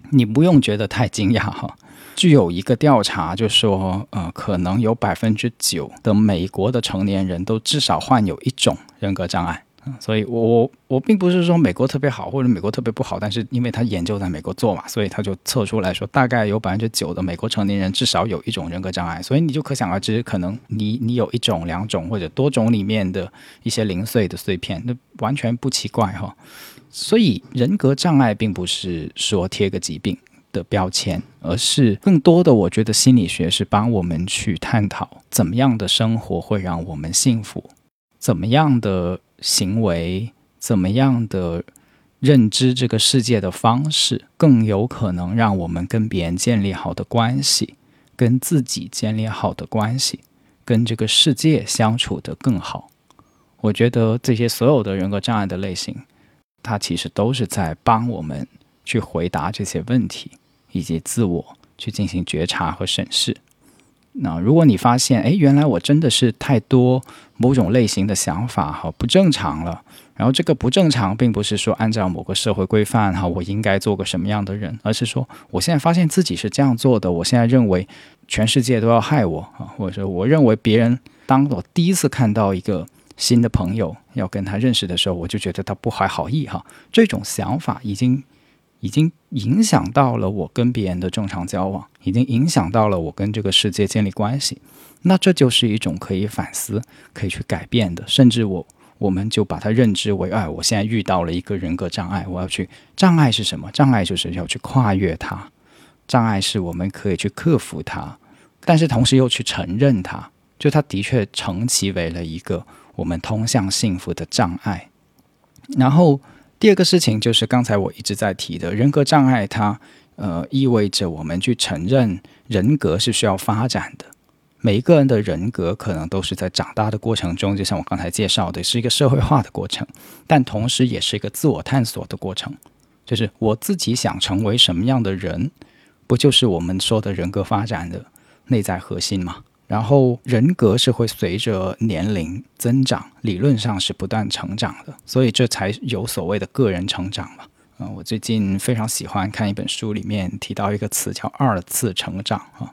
你不用觉得太惊讶哈。具有一个调查，就说，呃，可能有百分之九的美国的成年人都至少患有一种人格障碍。所以，我我我并不是说美国特别好或者美国特别不好，但是因为他研究在美国做嘛，所以他就测出来说，大概有百分之九的美国成年人至少有一种人格障碍。所以你就可想而知，可能你你有一种、两种或者多种里面的一些零碎的碎片，那完全不奇怪哈。所以，人格障碍并不是说贴个疾病。的标签，而是更多的，我觉得心理学是帮我们去探讨怎么样的生活会让我们幸福，怎么样的行为，怎么样的认知这个世界的方式，更有可能让我们跟别人建立好的关系，跟自己建立好的关系，跟这个世界相处的更好。我觉得这些所有的人格障碍的类型，它其实都是在帮我们去回答这些问题。以及自我去进行觉察和审视。那如果你发现，哎，原来我真的是太多某种类型的想法哈不正常了，然后这个不正常并不是说按照某个社会规范哈我应该做个什么样的人，而是说我现在发现自己是这样做的，我现在认为全世界都要害我啊，或者说我认为别人当我第一次看到一个新的朋友要跟他认识的时候，我就觉得他不怀好意哈，这种想法已经。已经影响到了我跟别人的正常交往，已经影响到了我跟这个世界建立关系。那这就是一种可以反思、可以去改变的，甚至我我们就把它认知为：哎，我现在遇到了一个人格障碍，我要去障碍是什么？障碍就是要去跨越它，障碍是我们可以去克服它，但是同时又去承认它，就它的确成其为了一个我们通向幸福的障碍，然后。第二个事情就是刚才我一直在提的人格障碍，它呃意味着我们去承认人格是需要发展的。每一个人的人格可能都是在长大的过程中，就像我刚才介绍的，是一个社会化的过程，但同时也是一个自我探索的过程。就是我自己想成为什么样的人，不就是我们说的人格发展的内在核心吗？然后人格是会随着年龄增长，理论上是不断成长的，所以这才有所谓的个人成长嘛。啊，我最近非常喜欢看一本书，里面提到一个词叫二次成长啊。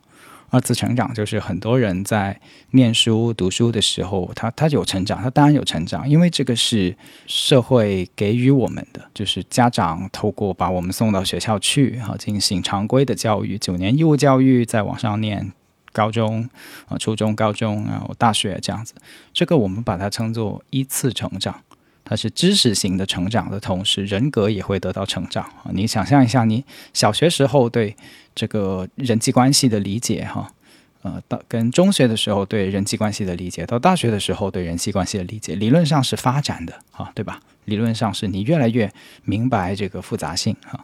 二次成长就是很多人在念书读书的时候，他他有成长，他当然有成长，因为这个是社会给予我们的，就是家长透过把我们送到学校去，好进行常规的教育，九年义务教育，在网上念。高中啊，初中、高中然后，大学这样子，这个我们把它称作依次成长，它是知识型的成长的同时，人格也会得到成长啊。你想象一下，你小学时候对这个人际关系的理解哈，呃，到跟中学的时候对人际关系的理解，到大学的时候对人际关系的理解，理论上是发展的啊，对吧？理论上是你越来越明白这个复杂性哈。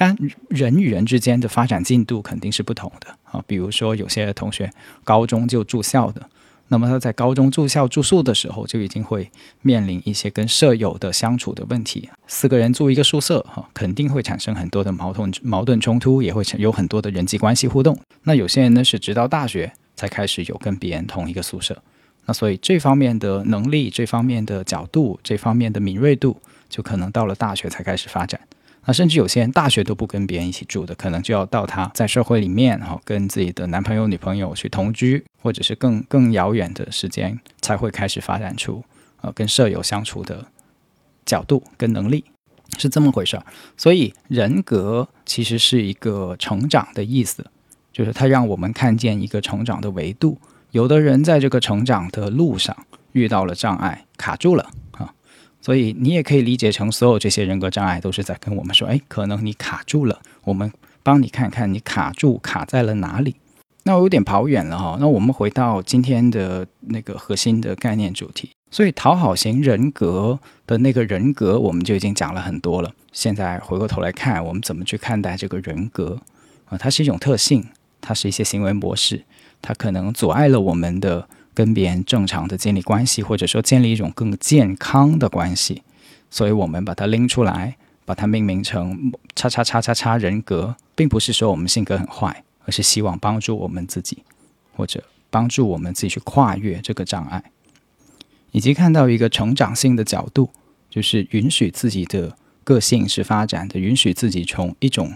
但人与人之间的发展进度肯定是不同的啊，比如说有些同学高中就住校的，那么他在高中住校住宿的时候就已经会面临一些跟舍友的相处的问题。四个人住一个宿舍哈，肯定会产生很多的矛盾矛盾冲突，也会有很多的人际关系互动。那有些人呢是直到大学才开始有跟别人同一个宿舍，那所以这方面的能力、这方面的角度、这方面的敏锐度，就可能到了大学才开始发展。那甚至有些人大学都不跟别人一起住的，可能就要到他在社会里面哈，跟自己的男朋友、女朋友去同居，或者是更更遥远的时间，才会开始发展出呃跟舍友相处的角度跟能力，是这么回事儿。所以人格其实是一个成长的意思，就是它让我们看见一个成长的维度。有的人在这个成长的路上遇到了障碍，卡住了。所以你也可以理解成，所有这些人格障碍都是在跟我们说：“哎，可能你卡住了，我们帮你看看你卡住卡在了哪里。”那我有点跑远了哈。那我们回到今天的那个核心的概念主题。所以讨好型人格的那个人格，我们就已经讲了很多了。现在回过头来看，我们怎么去看待这个人格啊？它是一种特性，它是一些行为模式，它可能阻碍了我们的。跟别人正常的建立关系，或者说建立一种更健康的关系，所以我们把它拎出来，把它命名成“叉叉叉叉叉”人格，并不是说我们性格很坏，而是希望帮助我们自己，或者帮助我们自己去跨越这个障碍，以及看到一个成长性的角度，就是允许自己的个性是发展的，允许自己从一种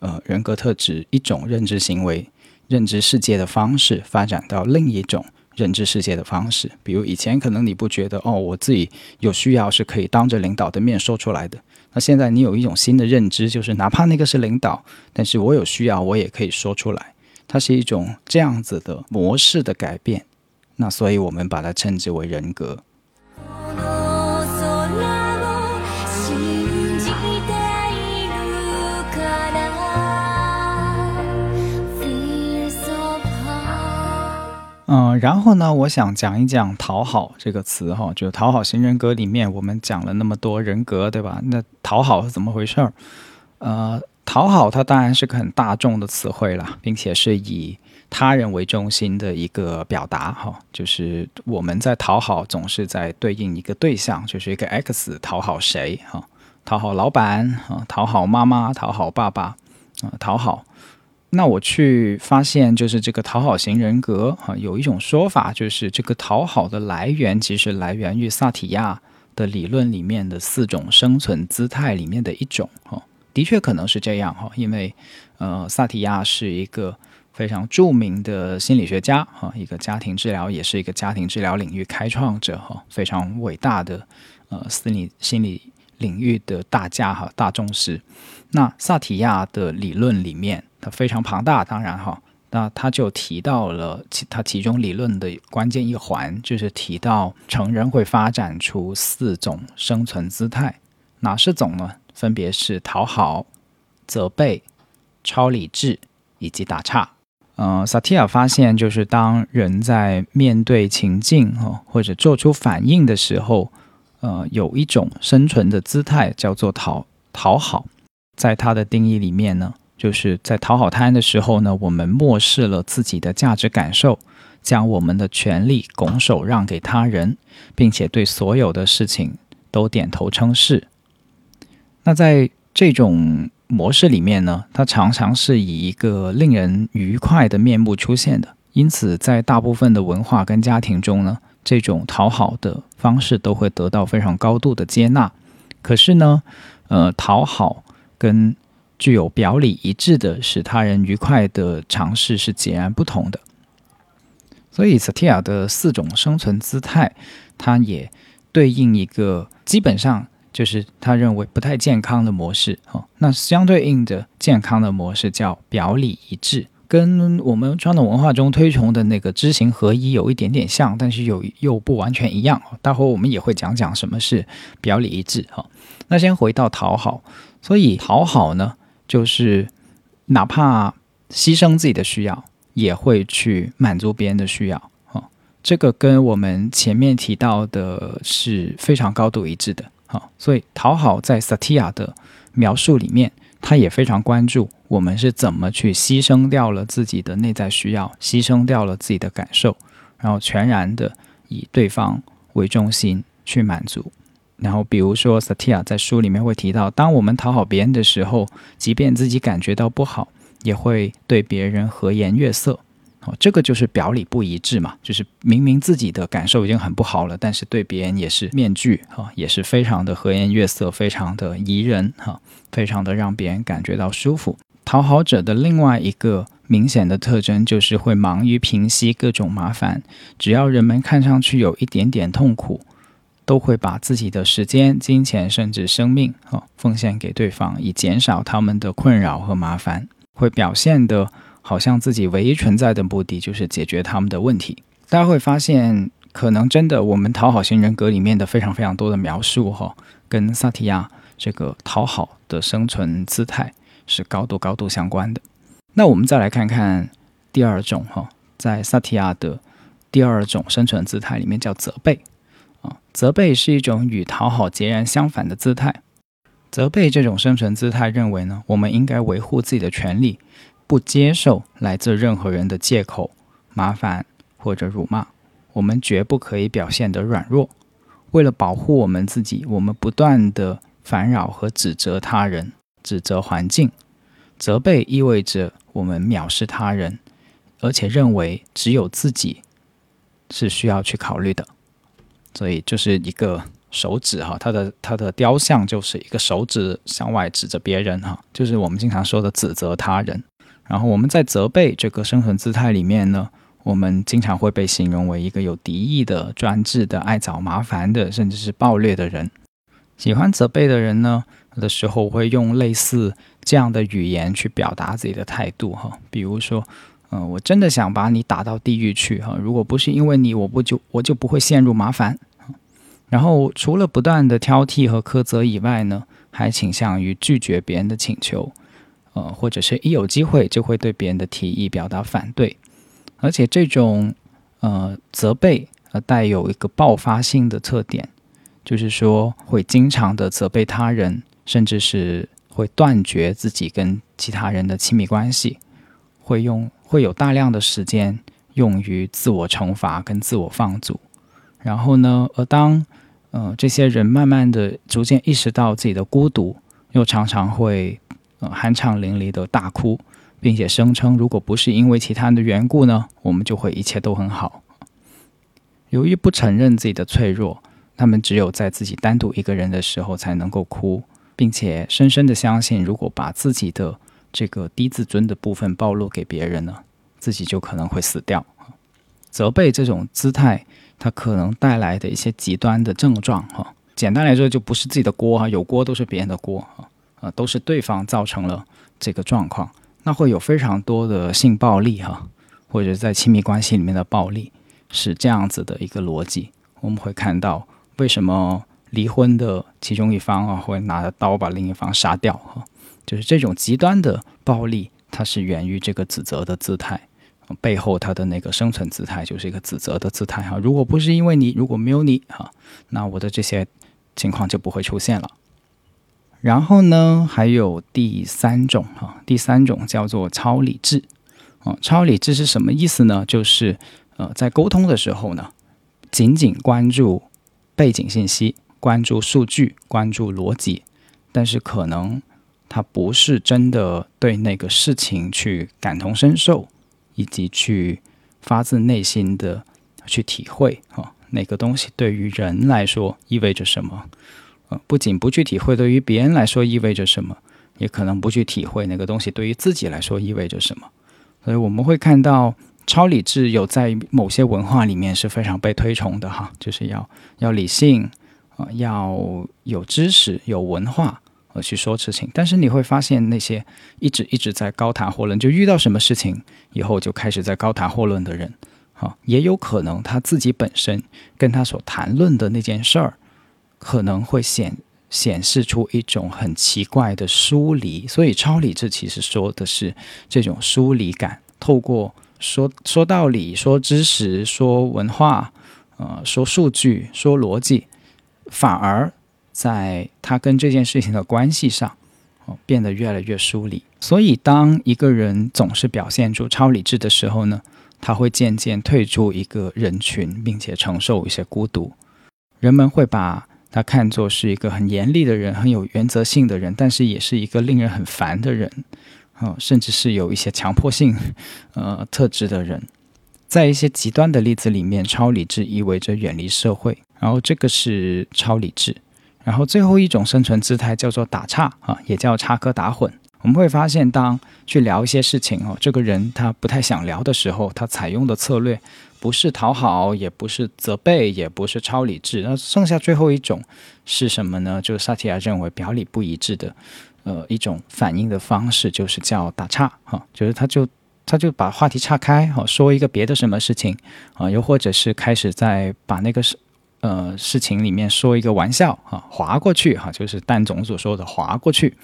呃人格特质、一种认知行为、认知世界的方式发展到另一种。认知世界的方式，比如以前可能你不觉得哦，我自己有需要是可以当着领导的面说出来的。那现在你有一种新的认知，就是哪怕那个是领导，但是我有需要，我也可以说出来。它是一种这样子的模式的改变。那所以我们把它称之为人格。嗯，然后呢，我想讲一讲“讨好”这个词哈，就讨好型人格里面，我们讲了那么多人格，对吧？那讨好是怎么回事儿？呃，讨好它当然是个很大众的词汇了，并且是以他人为中心的一个表达哈，就是我们在讨好总是在对应一个对象，就是一个 X 讨好谁哈？讨好老板啊，讨好妈妈，讨好爸爸啊，讨好。那我去发现，就是这个讨好型人格啊，有一种说法，就是这个讨好的来源其实来源于萨提亚的理论里面的四种生存姿态里面的一种哈，的确可能是这样哈，因为呃，萨提亚是一个非常著名的心理学家哈，一个家庭治疗也是一个家庭治疗领域开创者哈，非常伟大的呃心理心理领域的大家哈大宗师。那萨提亚的理论里面。它非常庞大，当然哈，那他就提到了其他其中理论的关键一环，就是提到成人会发展出四种生存姿态，哪四种呢？分别是讨好、责备、超理智以及打岔。呃，萨提亚发现，就是当人在面对情境哈或者做出反应的时候，呃，有一种生存的姿态叫做讨讨好，在他的定义里面呢。就是在讨好他人的时候呢，我们漠视了自己的价值感受，将我们的权利拱手让给他人，并且对所有的事情都点头称是。那在这种模式里面呢，它常常是以一个令人愉快的面目出现的。因此，在大部分的文化跟家庭中呢，这种讨好的方式都会得到非常高度的接纳。可是呢，呃，讨好跟具有表里一致的使他人愉快的尝试是截然不同的，所以萨提亚的四种生存姿态，它也对应一个基本上就是他认为不太健康的模式。哦，那相对应的健康的模式叫表里一致，跟我们传统文化中推崇的那个知行合一有一点点像，但是有又不完全一样。待会我们也会讲讲什么是表里一致。哈，那先回到讨好，所以讨好呢？就是哪怕牺牲自己的需要，也会去满足别人的需要。哈，这个跟我们前面提到的是非常高度一致的。哈，所以讨好在萨提亚的描述里面，他也非常关注我们是怎么去牺牲掉了自己的内在需要，牺牲掉了自己的感受，然后全然的以对方为中心去满足。然后，比如说，萨提亚在书里面会提到，当我们讨好别人的时候，即便自己感觉到不好，也会对别人和颜悦色。哦，这个就是表里不一致嘛，就是明明自己的感受已经很不好了，但是对别人也是面具哈，也是非常的和颜悦色，非常的宜人哈，非常的让别人感觉到舒服。讨好者的另外一个明显的特征就是会忙于平息各种麻烦，只要人们看上去有一点点痛苦。都会把自己的时间、金钱甚至生命，哦，奉献给对方，以减少他们的困扰和麻烦。会表现的好像自己唯一存在的目的就是解决他们的问题。大家会发现，可能真的我们讨好型人格里面的非常非常多的描述，哈，跟萨提亚这个讨好的生存姿态是高度高度相关的。那我们再来看看第二种，哈，在萨提亚的第二种生存姿态里面叫责备。责备是一种与讨好截然相反的姿态。责备这种生存姿态认为呢，我们应该维护自己的权利，不接受来自任何人的借口、麻烦或者辱骂。我们绝不可以表现得软弱。为了保护我们自己，我们不断的烦扰和指责他人，指责环境。责备意味着我们藐视他人，而且认为只有自己是需要去考虑的。所以就是一个手指哈，它的它的雕像就是一个手指向外指着别人哈，就是我们经常说的指责他人。然后我们在责备这个生存姿态里面呢，我们经常会被形容为一个有敌意的、专制的、爱找麻烦的，甚至是暴虐的人。喜欢责备的人呢，有的时候会用类似这样的语言去表达自己的态度哈，比如说。嗯，我真的想把你打到地狱去哈！如果不是因为你，我不就我就不会陷入麻烦。然后除了不断的挑剔和苛责以外呢，还倾向于拒绝别人的请求，呃，或者是一有机会就会对别人的提议表达反对。而且这种呃责备呃带有一个爆发性的特点，就是说会经常的责备他人，甚至是会断绝自己跟其他人的亲密关系，会用。会有大量的时间用于自我惩罚跟自我放逐，然后呢，而当呃这些人慢慢的逐渐意识到自己的孤独，又常常会呃酣畅淋漓的大哭，并且声称如果不是因为其他的缘故呢，我们就会一切都很好。由于不承认自己的脆弱，他们只有在自己单独一个人的时候才能够哭，并且深深的相信，如果把自己的这个低自尊的部分暴露给别人呢，自己就可能会死掉。责备这种姿态，它可能带来的一些极端的症状，哈，简单来说就不是自己的锅哈，有锅都是别人的锅啊，啊，都是对方造成了这个状况，那会有非常多的性暴力哈，或者在亲密关系里面的暴力。是这样子的一个逻辑，我们会看到为什么离婚的其中一方啊会拿着刀把另一方杀掉哈，就是这种极端的暴力，它是源于这个指责的姿态背后，它的那个生存姿态就是一个指责的姿态哈。如果不是因为你，如果没有你哈，那我的这些情况就不会出现了。然后呢，还有第三种哈，第三种叫做超理智啊，超理智是什么意思呢？就是。呃，在沟通的时候呢，仅仅关注背景信息、关注数据、关注逻辑，但是可能他不是真的对那个事情去感同身受，以及去发自内心的去体会啊，那个东西对于人来说意味着什么？呃，不仅不去体会，对于别人来说意味着什么，也可能不去体会那个东西对于自己来说意味着什么。所以我们会看到。超理智有在某些文化里面是非常被推崇的哈，就是要要理性啊，要有知识、有文化而去说事情。但是你会发现，那些一直一直在高谈阔论，就遇到什么事情以后就开始在高谈阔论的人，哈，也有可能他自己本身跟他所谈论的那件事儿，可能会显显示出一种很奇怪的疏离。所以，超理智其实说的是这种疏离感，透过。说说道理，说知识，说文化，呃，说数据，说逻辑，反而在他跟这件事情的关系上，哦，变得越来越疏离。所以，当一个人总是表现出超理智的时候呢，他会渐渐退出一个人群，并且承受一些孤独。人们会把他看作是一个很严厉的人，很有原则性的人，但是也是一个令人很烦的人。哦，甚至是有一些强迫性，呃，特质的人，在一些极端的例子里面，超理智意味着远离社会，然后这个是超理智。然后最后一种生存姿态叫做打岔啊，也叫插科打诨。我们会发现，当去聊一些事情哦，这个人他不太想聊的时候，他采用的策略不是讨好，也不是责备，也不是超理智。那剩下最后一种是什么呢？就是萨提亚认为表里不一致的。呃，一种反应的方式就是叫打岔，哈，就是他就他就把话题岔开，哈，说一个别的什么事情，啊，又或者是开始在把那个事呃事情里面说一个玩笑，哈，划过去，哈，就是蛋总所说的划过去，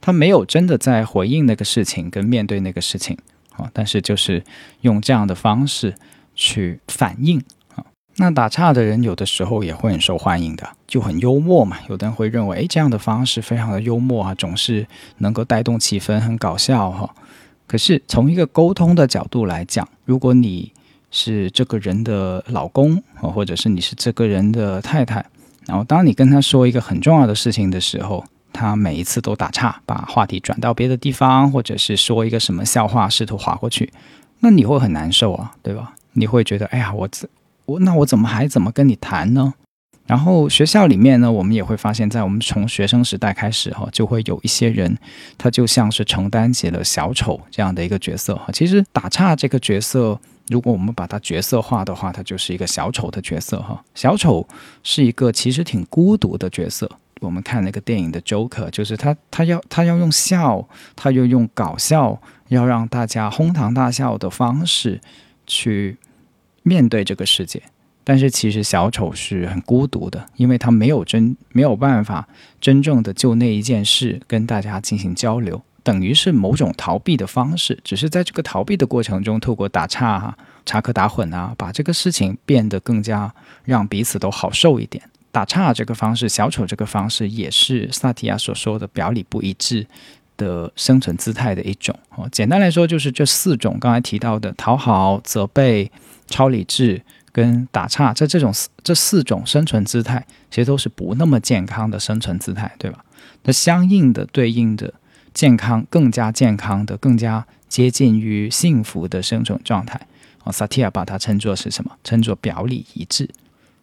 他没有真的在回应那个事情跟面对那个事情，啊，但是就是用这样的方式去反应啊。那打岔的人有的时候也会很受欢迎的，就很幽默嘛。有的人会认为，哎，这样的方式非常的幽默啊，总是能够带动气氛，很搞笑哈。可是从一个沟通的角度来讲，如果你是这个人的老公，或者是你是这个人的太太，然后当你跟他说一个很重要的事情的时候，他每一次都打岔，把话题转到别的地方，或者是说一个什么笑话，试图划过去，那你会很难受啊，对吧？你会觉得，哎呀，我怎。我那我怎么还怎么跟你谈呢？然后学校里面呢，我们也会发现，在我们从学生时代开始哈，就会有一些人，他就像是承担起了小丑这样的一个角色哈。其实打岔这个角色，如果我们把它角色化的话，它就是一个小丑的角色哈。小丑是一个其实挺孤独的角色。我们看那个电影的 Joker，就是他他要他要用笑，他又用搞笑，要让大家哄堂大笑的方式去。面对这个世界，但是其实小丑是很孤独的，因为他没有真没有办法真正的就那一件事跟大家进行交流，等于是某种逃避的方式。只是在这个逃避的过程中，透过打岔、哈、插科打诨啊，把这个事情变得更加让彼此都好受一点。打岔这个方式，小丑这个方式，也是萨提亚所说的表里不一致的生存姿态的一种。哦，简单来说，就是这四种刚才提到的讨好、责备。超理智跟打岔，这这种这四种生存姿态，其实都是不那么健康的生存姿态，对吧？那相应的对应的健康、更加健康的、更加接近于幸福的生存状态。哦，萨提亚把它称作是什么？称作表里一致。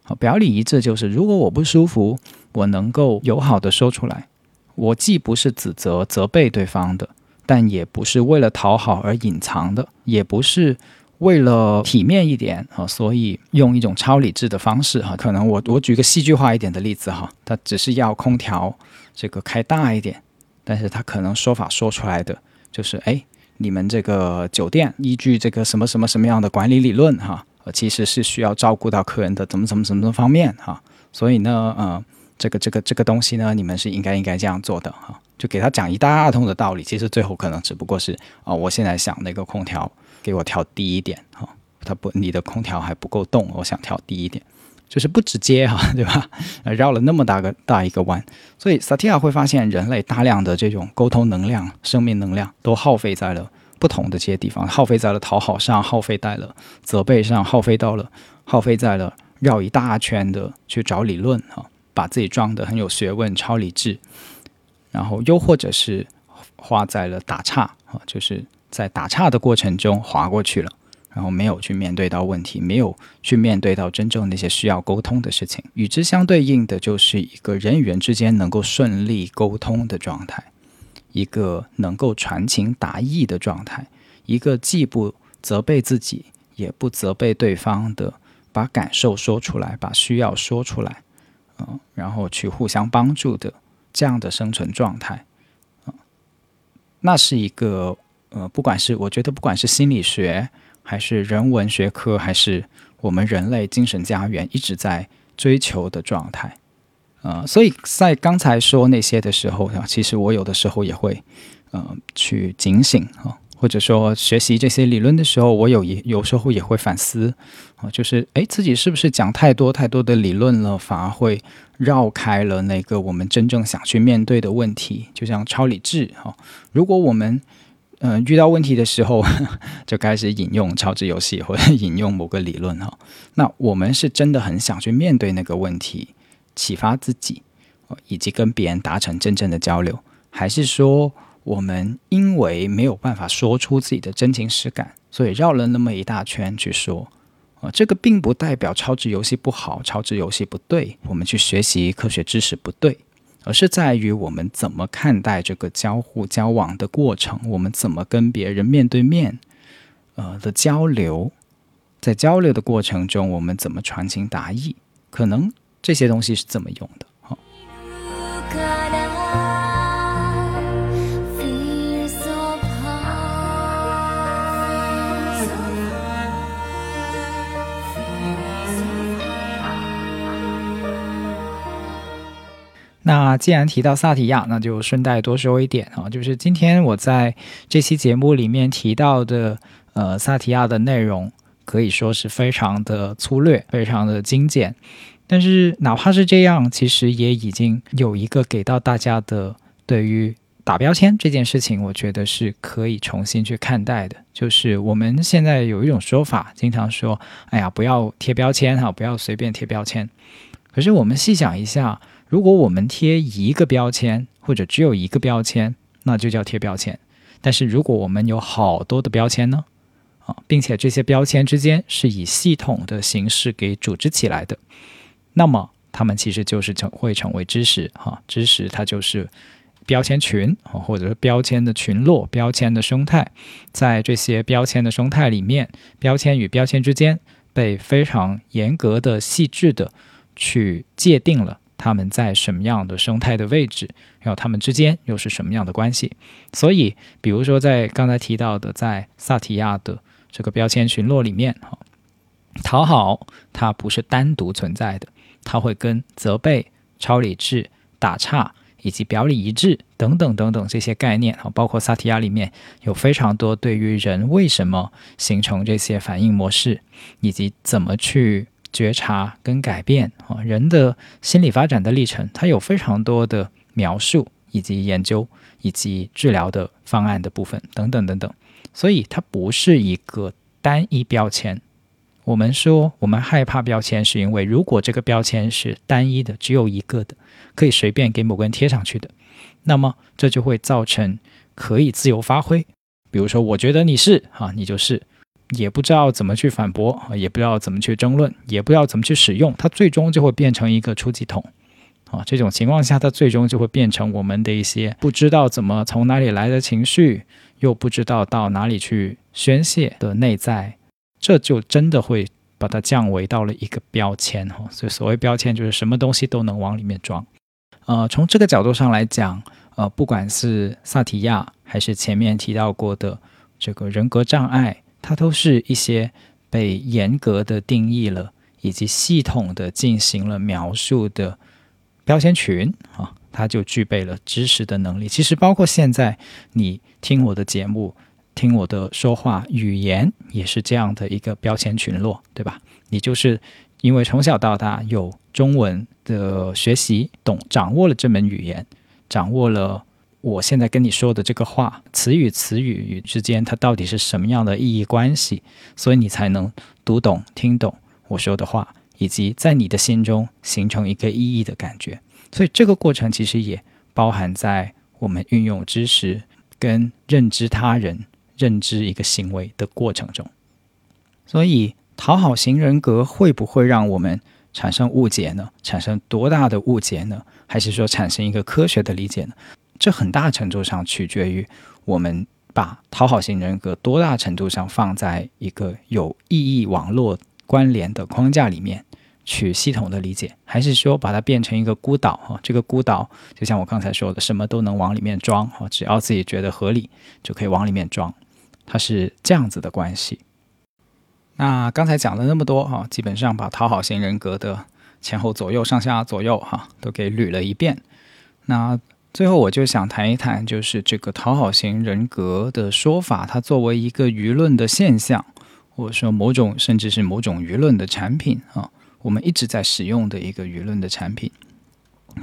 好，表里一致就是，如果我不舒服，我能够友好的说出来。我既不是指责、责备对方的，但也不是为了讨好而隐藏的，也不是为了体面一点啊，所以用一种超理智的方式哈。可能我我举个戏剧化一点的例子哈，他只是要空调这个开大一点，但是他可能说法说出来的就是，哎，你们这个酒店依据这个什么什么什么样的管理理论哈，其实是需要照顾到客人的怎么怎么怎么方面哈，所以呢，呃。这个这个这个东西呢，你们是应该应该这样做的哈，就给他讲一大通的道理，其实最后可能只不过是啊，我现在想那个空调给我调低一点哈，它不，你的空调还不够动，我想调低一点，就是不直接哈，(laughs) 对吧？绕了那么大个大一个弯，所以萨提亚会发现，人类大量的这种沟通能量、生命能量都耗费在了不同的这些地方，耗费在了讨好上，耗费在了责备上，耗费到了，耗费在了绕一大圈的去找理论哈。把自己装得很有学问、超理智，然后又或者是花在了打岔啊，就是在打岔的过程中划过去了，然后没有去面对到问题，没有去面对到真正那些需要沟通的事情。与之相对应的，就是一个人与人之间能够顺利沟通的状态，一个能够传情达意的状态，一个既不责备自己，也不责备对方的，把感受说出来，把需要说出来。嗯，然后去互相帮助的这样的生存状态，啊，那是一个呃，不管是我觉得，不管是心理学，还是人文学科，还是我们人类精神家园一直在追求的状态，呃，所以在刚才说那些的时候啊，其实我有的时候也会呃去警醒啊。或者说学习这些理论的时候，我有也有时候也会反思啊，就是诶，自己是不是讲太多太多的理论了，反而会绕开了那个我们真正想去面对的问题。就像超理智哈，如果我们嗯遇到问题的时候 (laughs) 就开始引用超智游戏或者引用某个理论哈，那我们是真的很想去面对那个问题，启发自己，以及跟别人达成真正的交流，还是说？我们因为没有办法说出自己的真情实感，所以绕了那么一大圈去说。啊，这个并不代表超值游戏不好，超值游戏不对，我们去学习科学知识不对，而是在于我们怎么看待这个交互交往的过程，我们怎么跟别人面对面，呃的交流，在交流的过程中，我们怎么传情达意，可能这些东西是怎么用的。那既然提到萨提亚，那就顺带多说一点啊，就是今天我在这期节目里面提到的，呃，萨提亚的内容可以说是非常的粗略，非常的精简。但是哪怕是这样，其实也已经有一个给到大家的对于打标签这件事情，我觉得是可以重新去看待的。就是我们现在有一种说法，经常说，哎呀，不要贴标签哈，不要随便贴标签。可是我们细想一下。如果我们贴一个标签，或者只有一个标签，那就叫贴标签。但是如果我们有好多的标签呢？啊，并且这些标签之间是以系统的形式给组织起来的，那么它们其实就是成会成为知识。哈，知识它就是标签群啊，或者是标签的群落、标签的生态。在这些标签的生态里面，标签与标签之间被非常严格的、细致的去界定了。他们在什么样的生态的位置，然后他们之间又是什么样的关系？所以，比如说在刚才提到的，在萨提亚的这个标签群落里面，哈，讨好它不是单独存在的，它会跟责备、超理智、打岔以及表里一致等等等等这些概念，哈，包括萨提亚里面有非常多对于人为什么形成这些反应模式，以及怎么去。觉察跟改变啊，人的心理发展的历程，它有非常多的描述以及研究以及治疗的方案的部分等等等等，所以它不是一个单一标签。我们说我们害怕标签，是因为如果这个标签是单一的，只有一个的，可以随便给某个人贴上去的，那么这就会造成可以自由发挥。比如说，我觉得你是啊，你就是，也不知道怎么去反驳，也不知道怎么去争论，也不知道怎么去使用，它最终就会变成一个出气筒。啊，这种情况下，它最终就会变成我们的一些不知道怎么从哪里来的情绪，又不知道到哪里去宣泄的内在，这就真的会把它降维到了一个标签哈。所以所谓标签，就是什么东西都能往里面装。呃，从这个角度上来讲，呃，不管是萨提亚还是前面提到过的这个人格障碍，它都是一些被严格的定义了，以及系统的进行了描述的。标签群啊，它就具备了知识的能力。其实，包括现在你听我的节目、听我的说话语言，也是这样的一个标签群落，对吧？你就是因为从小到大有中文的学习，懂掌握了这门语言，掌握了我现在跟你说的这个话，词与词语之间它到底是什么样的意义关系，所以你才能读懂、听懂我说的话。以及在你的心中形成一个意义的感觉，所以这个过程其实也包含在我们运用知识跟认知他人、认知一个行为的过程中。所以，讨好型人格会不会让我们产生误解呢？产生多大的误解呢？还是说产生一个科学的理解呢？这很大程度上取决于我们把讨好型人格多大程度上放在一个有意义网络。关联的框架里面去系统的理解，还是说把它变成一个孤岛哈？这个孤岛就像我刚才说的，什么都能往里面装哈，只要自己觉得合理就可以往里面装，它是这样子的关系。那刚才讲了那么多哈，基本上把讨好型人格的前后左右、上下左右哈都给捋了一遍。那最后我就想谈一谈，就是这个讨好型人格的说法，它作为一个舆论的现象。或者说某种甚至是某种舆论的产品啊，我们一直在使用的一个舆论的产品，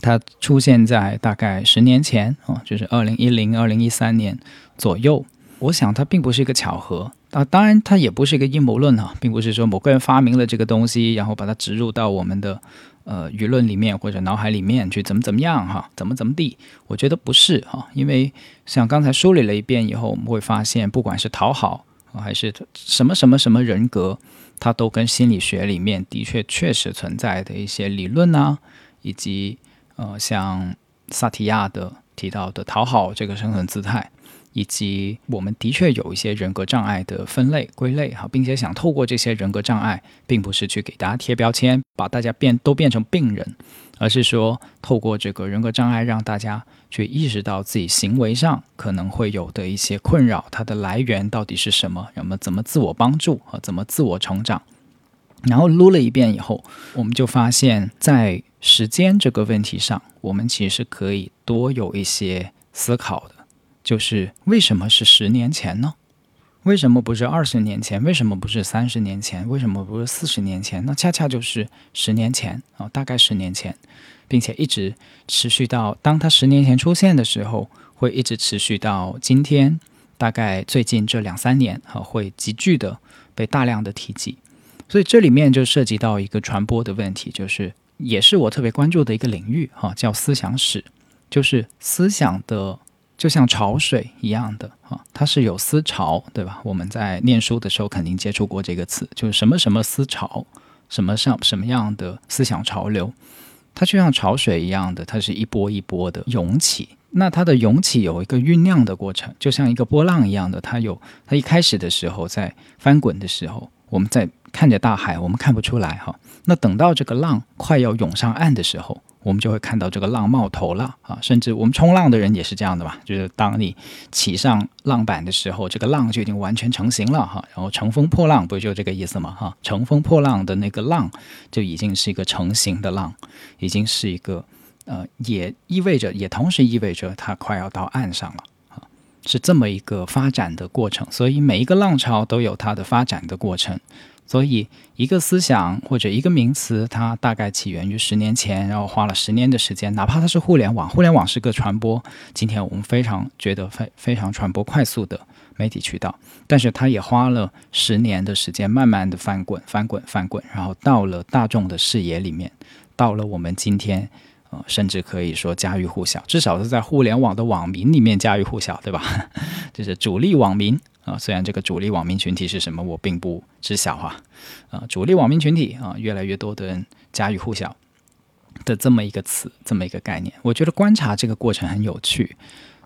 它出现在大概十年前啊，就是二零一零、二零一三年左右。我想它并不是一个巧合啊，当然它也不是一个阴谋论啊，并不是说某个人发明了这个东西，然后把它植入到我们的呃舆论里面或者脑海里面去怎么怎么样哈，怎么怎么地。我觉得不是哈，因为像刚才梳理了一遍以后，我们会发现，不管是讨好。还是什么什么什么人格，它都跟心理学里面的确确实存在的一些理论啊，以及呃像萨提亚的提到的讨好这个生存姿态，以及我们的确有一些人格障碍的分类归类哈，并且想透过这些人格障碍，并不是去给大家贴标签，把大家变都变成病人。而是说，透过这个人格障碍，让大家去意识到自己行为上可能会有的一些困扰，它的来源到底是什么？那么怎么自我帮助和怎么自我成长？然后撸了一遍以后，我们就发现，在时间这个问题上，我们其实可以多有一些思考的，就是为什么是十年前呢？为什么不是二十年前？为什么不是三十年前？为什么不是四十年前？那恰恰就是十年前啊，大概十年前。并且一直持续到当他十年前出现的时候，会一直持续到今天。大概最近这两三年，哈，会急剧的被大量的提及。所以这里面就涉及到一个传播的问题，就是也是我特别关注的一个领域，哈，叫思想史，就是思想的就像潮水一样的，啊，它是有思潮，对吧？我们在念书的时候肯定接触过这个词，就是什么什么思潮，什么上什么样的思想潮流。它就像潮水一样的，它是一波一波的涌起。那它的涌起有一个酝酿的过程，就像一个波浪一样的。它有它一开始的时候在翻滚的时候，我们在看着大海，我们看不出来哈。那等到这个浪快要涌上岸的时候。我们就会看到这个浪冒头了啊！甚至我们冲浪的人也是这样的吧？就是当你骑上浪板的时候，这个浪就已经完全成型了哈。然后乘风破浪不就这个意思吗？哈，乘风破浪的那个浪就已经是一个成型的浪，已经是一个呃，也意味着，也同时意味着它快要到岸上了啊，是这么一个发展的过程。所以每一个浪潮都有它的发展的过程。所以，一个思想或者一个名词，它大概起源于十年前，然后花了十年的时间。哪怕它是互联网，互联网是个传播，今天我们非常觉得非非常传播快速的媒体渠道，但是它也花了十年的时间，慢慢的翻滚、翻滚、翻滚，然后到了大众的视野里面，到了我们今天呃，甚至可以说家喻户晓，至少是在互联网的网民里面家喻户晓，对吧？(laughs) 就是主力网民啊，虽然这个主力网民群体是什么，我并不知晓哈。啊，主力网民群体啊，越来越多的人家喻户晓的这么一个词，这么一个概念，我觉得观察这个过程很有趣，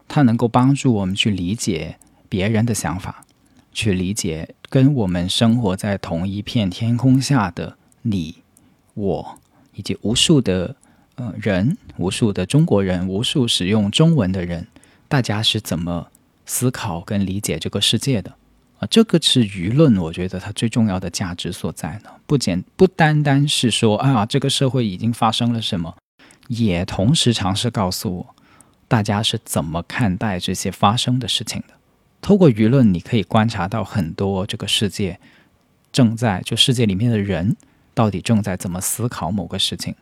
它能够帮助我们去理解别人的想法，去理解跟我们生活在同一片天空下的你、我以及无数的呃人，无数的中国人，无数使用中文的人，大家是怎么思考跟理解这个世界的。啊，这个是舆论，我觉得它最重要的价值所在呢，不简不单单是说啊，这个社会已经发生了什么，也同时尝试告诉我，大家是怎么看待这些发生的事情的。透过舆论，你可以观察到很多这个世界正在就世界里面的人到底正在怎么思考某个事情，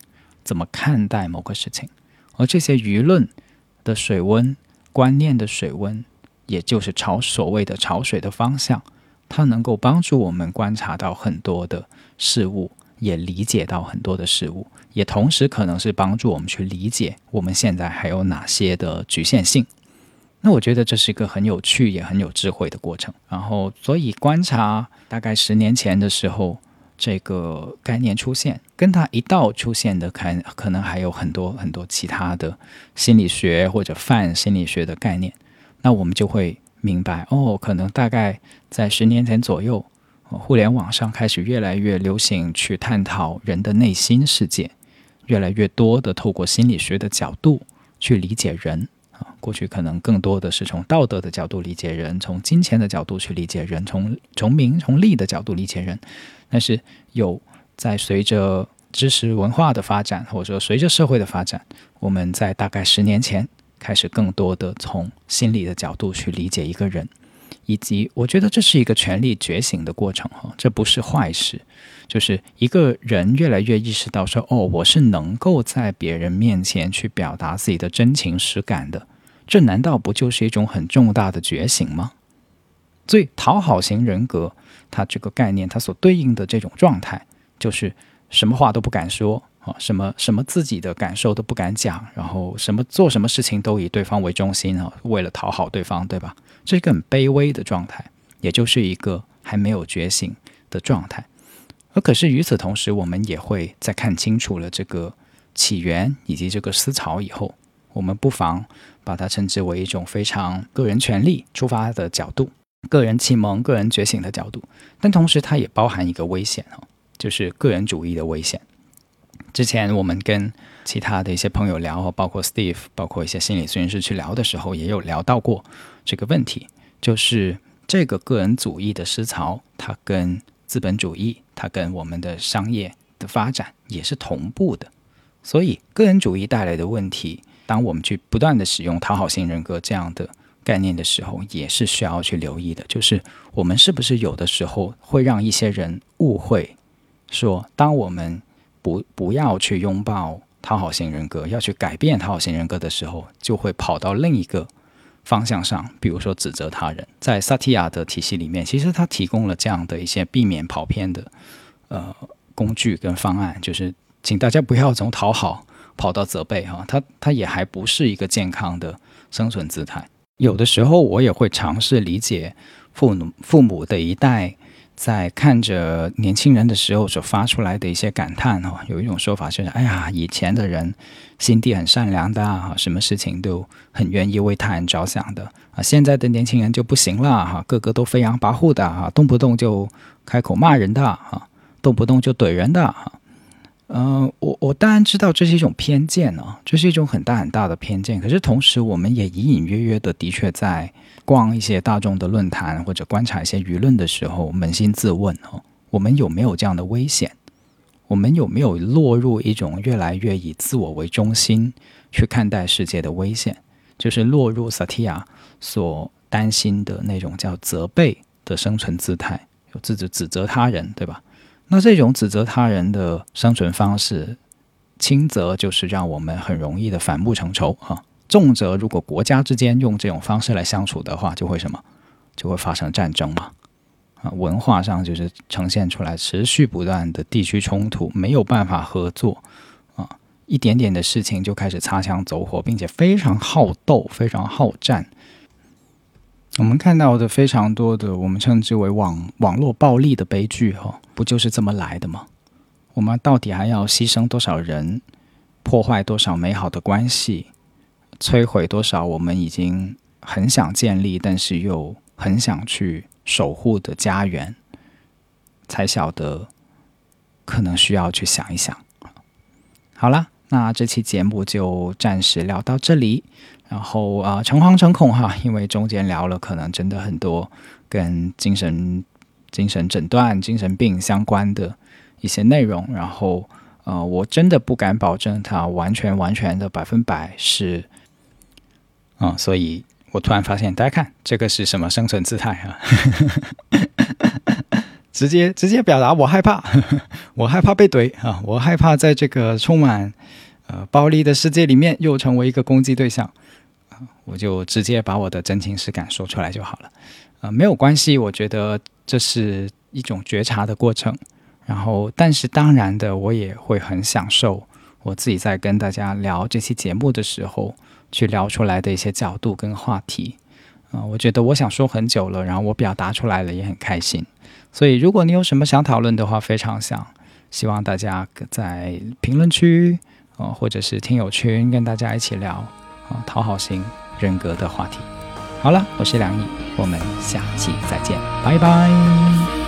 怎么看待某个事情，而这些舆论的水温、观念的水温。也就是朝所谓的潮水的方向，它能够帮助我们观察到很多的事物，也理解到很多的事物，也同时可能是帮助我们去理解我们现在还有哪些的局限性。那我觉得这是一个很有趣也很有智慧的过程。然后，所以观察大概十年前的时候，这个概念出现，跟它一道出现的，可可能还有很多很多其他的心理学或者泛心理学的概念。那我们就会明白哦，可能大概在十年前左右，互联网上开始越来越流行去探讨人的内心世界，越来越多的透过心理学的角度去理解人啊。过去可能更多的是从道德的角度理解人，从金钱的角度去理解人，从从名从利的角度理解人。但是有在随着知识文化的发展，或者说随着社会的发展，我们在大概十年前。开始更多的从心理的角度去理解一个人，以及我觉得这是一个权力觉醒的过程哈，这不是坏事。就是一个人越来越意识到说，哦，我是能够在别人面前去表达自己的真情实感的，这难道不就是一种很重大的觉醒吗？所以讨好型人格，它这个概念，它所对应的这种状态，就是什么话都不敢说。啊，什么什么自己的感受都不敢讲，然后什么做什么事情都以对方为中心啊，为了讨好对方，对吧？这是一个很卑微的状态，也就是一个还没有觉醒的状态。而可是与此同时，我们也会在看清楚了这个起源以及这个思潮以后，我们不妨把它称之为一种非常个人权利出发的角度、个人启蒙、个人觉醒的角度。但同时，它也包含一个危险哦，就是个人主义的危险。之前我们跟其他的一些朋友聊，包括 Steve，包括一些心理咨询师去聊的时候，也有聊到过这个问题，就是这个个人主义的思潮，它跟资本主义，它跟我们的商业的发展也是同步的。所以，个人主义带来的问题，当我们去不断的使用讨好型人格这样的概念的时候，也是需要去留意的。就是我们是不是有的时候会让一些人误会，说当我们不不要去拥抱讨好型人格，要去改变讨好型人格的时候，就会跑到另一个方向上，比如说指责他人。在萨提亚的体系里面，其实他提供了这样的一些避免跑偏的呃工具跟方案，就是请大家不要从讨好跑到责备哈，他他也还不是一个健康的生存姿态。有的时候我也会尝试理解父母父母的一代。在看着年轻人的时候所发出来的一些感叹哦，有一种说法就是：哎呀，以前的人心地很善良的啊，什么事情都很愿意为他人着想的啊，现在的年轻人就不行了哈，个个都飞扬跋扈的哈，动不动就开口骂人的哈，动不动就怼人的哈。嗯，我我当然知道这是一种偏见哦，这是一种很大很大的偏见。可是同时，我们也隐隐约约的的确在逛一些大众的论坛或者观察一些舆论的时候，扪心自问哦，我们有没有这样的危险？我们有没有落入一种越来越以自我为中心去看待世界的危险？就是落入萨提亚所担心的那种叫责备的生存姿态，有自己指责他人，对吧？那这种指责他人的生存方式，轻则就是让我们很容易的反目成仇啊；重则如果国家之间用这种方式来相处的话，就会什么，就会发生战争嘛。啊，文化上就是呈现出来持续不断的地区冲突，没有办法合作啊，一点点的事情就开始擦枪走火，并且非常好斗、非常好战。我们看到的非常多的我们称之为网网络暴力的悲剧，哈，不就是这么来的吗？我们到底还要牺牲多少人，破坏多少美好的关系，摧毁多少我们已经很想建立，但是又很想去守护的家园，才晓得可能需要去想一想。好了，那这期节目就暂时聊到这里。然后啊，诚惶诚恐哈，因为中间聊了可能真的很多跟精神、精神诊断、精神病相关的一些内容。然后呃，我真的不敢保证它完全完全的百分百是，啊，所以我突然发现，大家看这个是什么生存姿态啊？(laughs) 直接直接表达我害怕，我害怕被怼啊，我害怕在这个充满呃暴力的世界里面又成为一个攻击对象啊。我就直接把我的真情实感说出来就好了，呃，没有关系，我觉得这是一种觉察的过程。然后，但是当然的，我也会很享受我自己在跟大家聊这期节目的时候，去聊出来的一些角度跟话题。啊，我觉得我想说很久了，然后我表达出来了，也很开心。所以，如果你有什么想讨论的话，非常想希望大家在评论区啊，或者是听友群跟大家一起聊啊，讨好型。人格的话题。好了，我是梁毅，我们下期再见，拜拜。